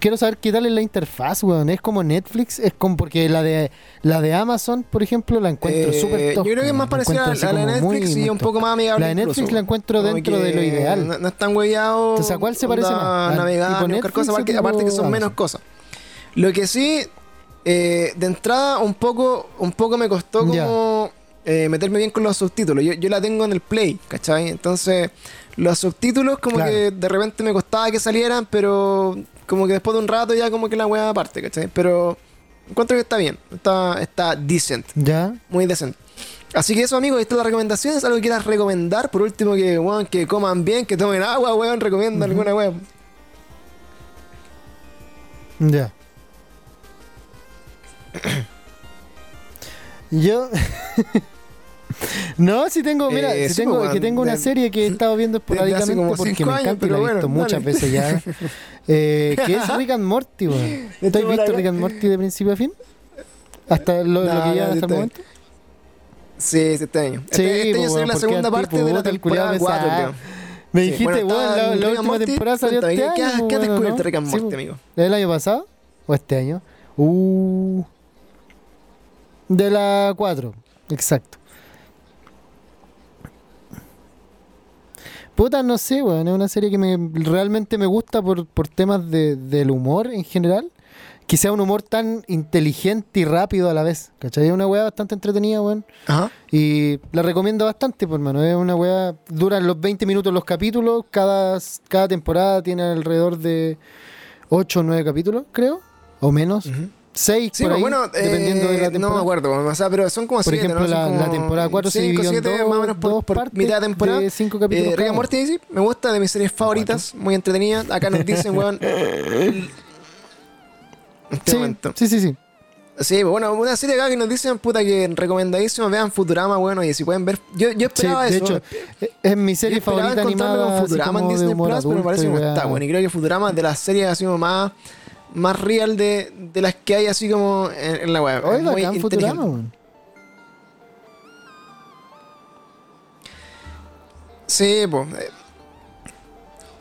quiero saber qué tal es la interfaz, weón. Es como Netflix, es como porque la de la de Amazon, por ejemplo, la encuentro Eh, súper Yo creo que es más parecida a la de Netflix y un poco más amigable. La de Netflix incluso. la encuentro dentro de lo ideal. No, no es tan hueveado. Entonces, ¿a cuál se parece más? ¿Al Navegar, Netflix cosas, aparte, tipo aparte que son Amazon? menos cosas. Lo que sí, eh, de entrada, un poco, un poco me costó como eh, meterme bien con los subtítulos. Yo, yo la tengo en el Play, ¿cachai? Entonces, los subtítulos como Claro. que de repente me costaba que salieran, pero como que después de un rato ya como que la wea aparte, ¿cachai? Pero encuentro que está bien, está, está decent, ¿Ya? muy decente. Así que eso, amigos, esta es la recomendación. ¿Es algo que quieras recomendar? Por último, que, weón, que coman bien, que tomen agua, weón, recomienda alguna weón. Ya. Yo. no, si tengo, mira, Eh, si sí, tengo, pues, que tengo una de- serie que he estado viendo esporádicamente porque me años, encanta y la he visto bueno, muchas dale. veces ya. eh, que es Rick and Morty, weón. ¿Tú has visto. Rick and Morty de principio a fin? Hasta lo, lo No, que no, ya sí hasta el momento. Sí, sí, este año. Sí, Este, este año pues, salió la segunda parte tipo, de la temporada 4, pesado. creo. Me Sí, dijiste, bueno, estaba la, la última Morty. temporada salió este ¿qué- año. qué has weón, ¿o descubierto no? Rick and Sí, Morty, pues. amigo? ¿El año pasado? ¿O este año? Uh. De la 4, exacto. Puta, no sé, weón. Es una serie que me, realmente me gusta por, por temas de, del humor en general. Que sea un humor tan inteligente y rápido a la vez. ¿Cachai? Es una weá bastante entretenida, weón. Ajá. Y la recomiendo bastante, por mano. Es una weá. Duran los 20 minutos los capítulos. Cada, cada temporada tiene alrededor de 8 o 9 capítulos, creo. O menos. 6 Sí, por pues ahí. bueno, dependiendo de la eh, temporada. no me acuerdo, o sea, pero son como Por siete, ejemplo, ¿no? La- como la temporada cuatro se cinco, dividió en dos- más o menos por, dos por partes mitad de temporada. de cinco capítulos Eh, Rick and Morty, sí, me gusta, de mis series favoritas, muy entretenida. Acá nos dicen, weón, este sí, momento. sí, sí, sí. Sí, pues bueno, una serie acá que nos dicen, puta, que recomendadísimo, vean Futurama, bueno, y si pueden ver, yo, yo Sí, esperaba de eso. hecho, eh, es mi Yo serie esperaba favorita animada. con Futurama en de Disney Plus, pero me parece que no está, bueno. Y creo que Futurama es de las series así más, más real de, de las que hay así como en, en la web. Oye, Es muy. Futurama. Sí, pues, eh,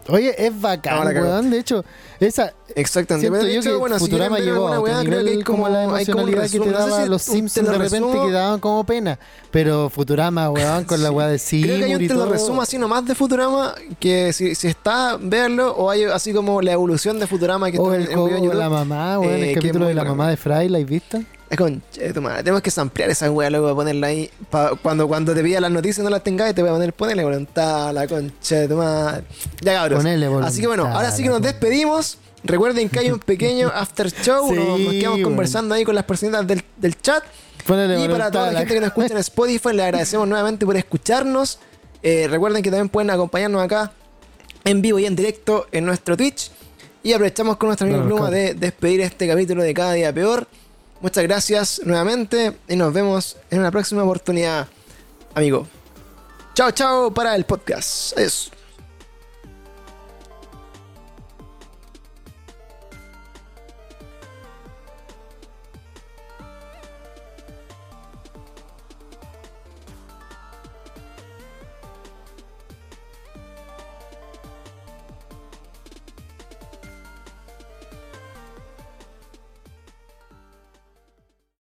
Oye, es bacán, weón. De hecho, esa. exactamente. Siento yo que bueno, si Futurama ver llegó a otro que nivel hay como, como la hay como emocionalidad que te resumen. No sé daba si los Simpsons de repente resumo. que daban como pena. Pero Futurama, weón, con la weá de Creo que hay Seymour un y te lo resumo así nomás de Futurama, que si, si está, verlo, o hay así como la evolución de Futurama que O está el en, en en de YouTube. la mamá, weón, eh, que el capítulo de la mamá de Fry, ¿la has visto? Es con che, tu madre. Tenemos que ampliar esa weá, luego, ponerla ahí. pa- cuando, cuando te pida las noticias no las tengas, te voy a poner, ponele voluntad, la concha de tu madre. Ya cabros. Ponele Así que bueno, voluntad, ahora sí que nos despedimos. Recuerden que hay un pequeño after show. Sí, nos, nos quedamos bueno. conversando ahí con las personitas del, del chat. Ponele Y para voluntad toda la la- gente que nos escucha en Spotify, le agradecemos nuevamente por escucharnos. Eh, recuerden que también pueden acompañarnos acá en vivo y en directo en nuestro Twitch. Y aprovechamos con nuestra amiga Claro, Pluma de despedir este capítulo de Cada Día Peor. Muchas gracias nuevamente y nos vemos en una próxima oportunidad, amigo. Chao, chao para el podcast. Adiós.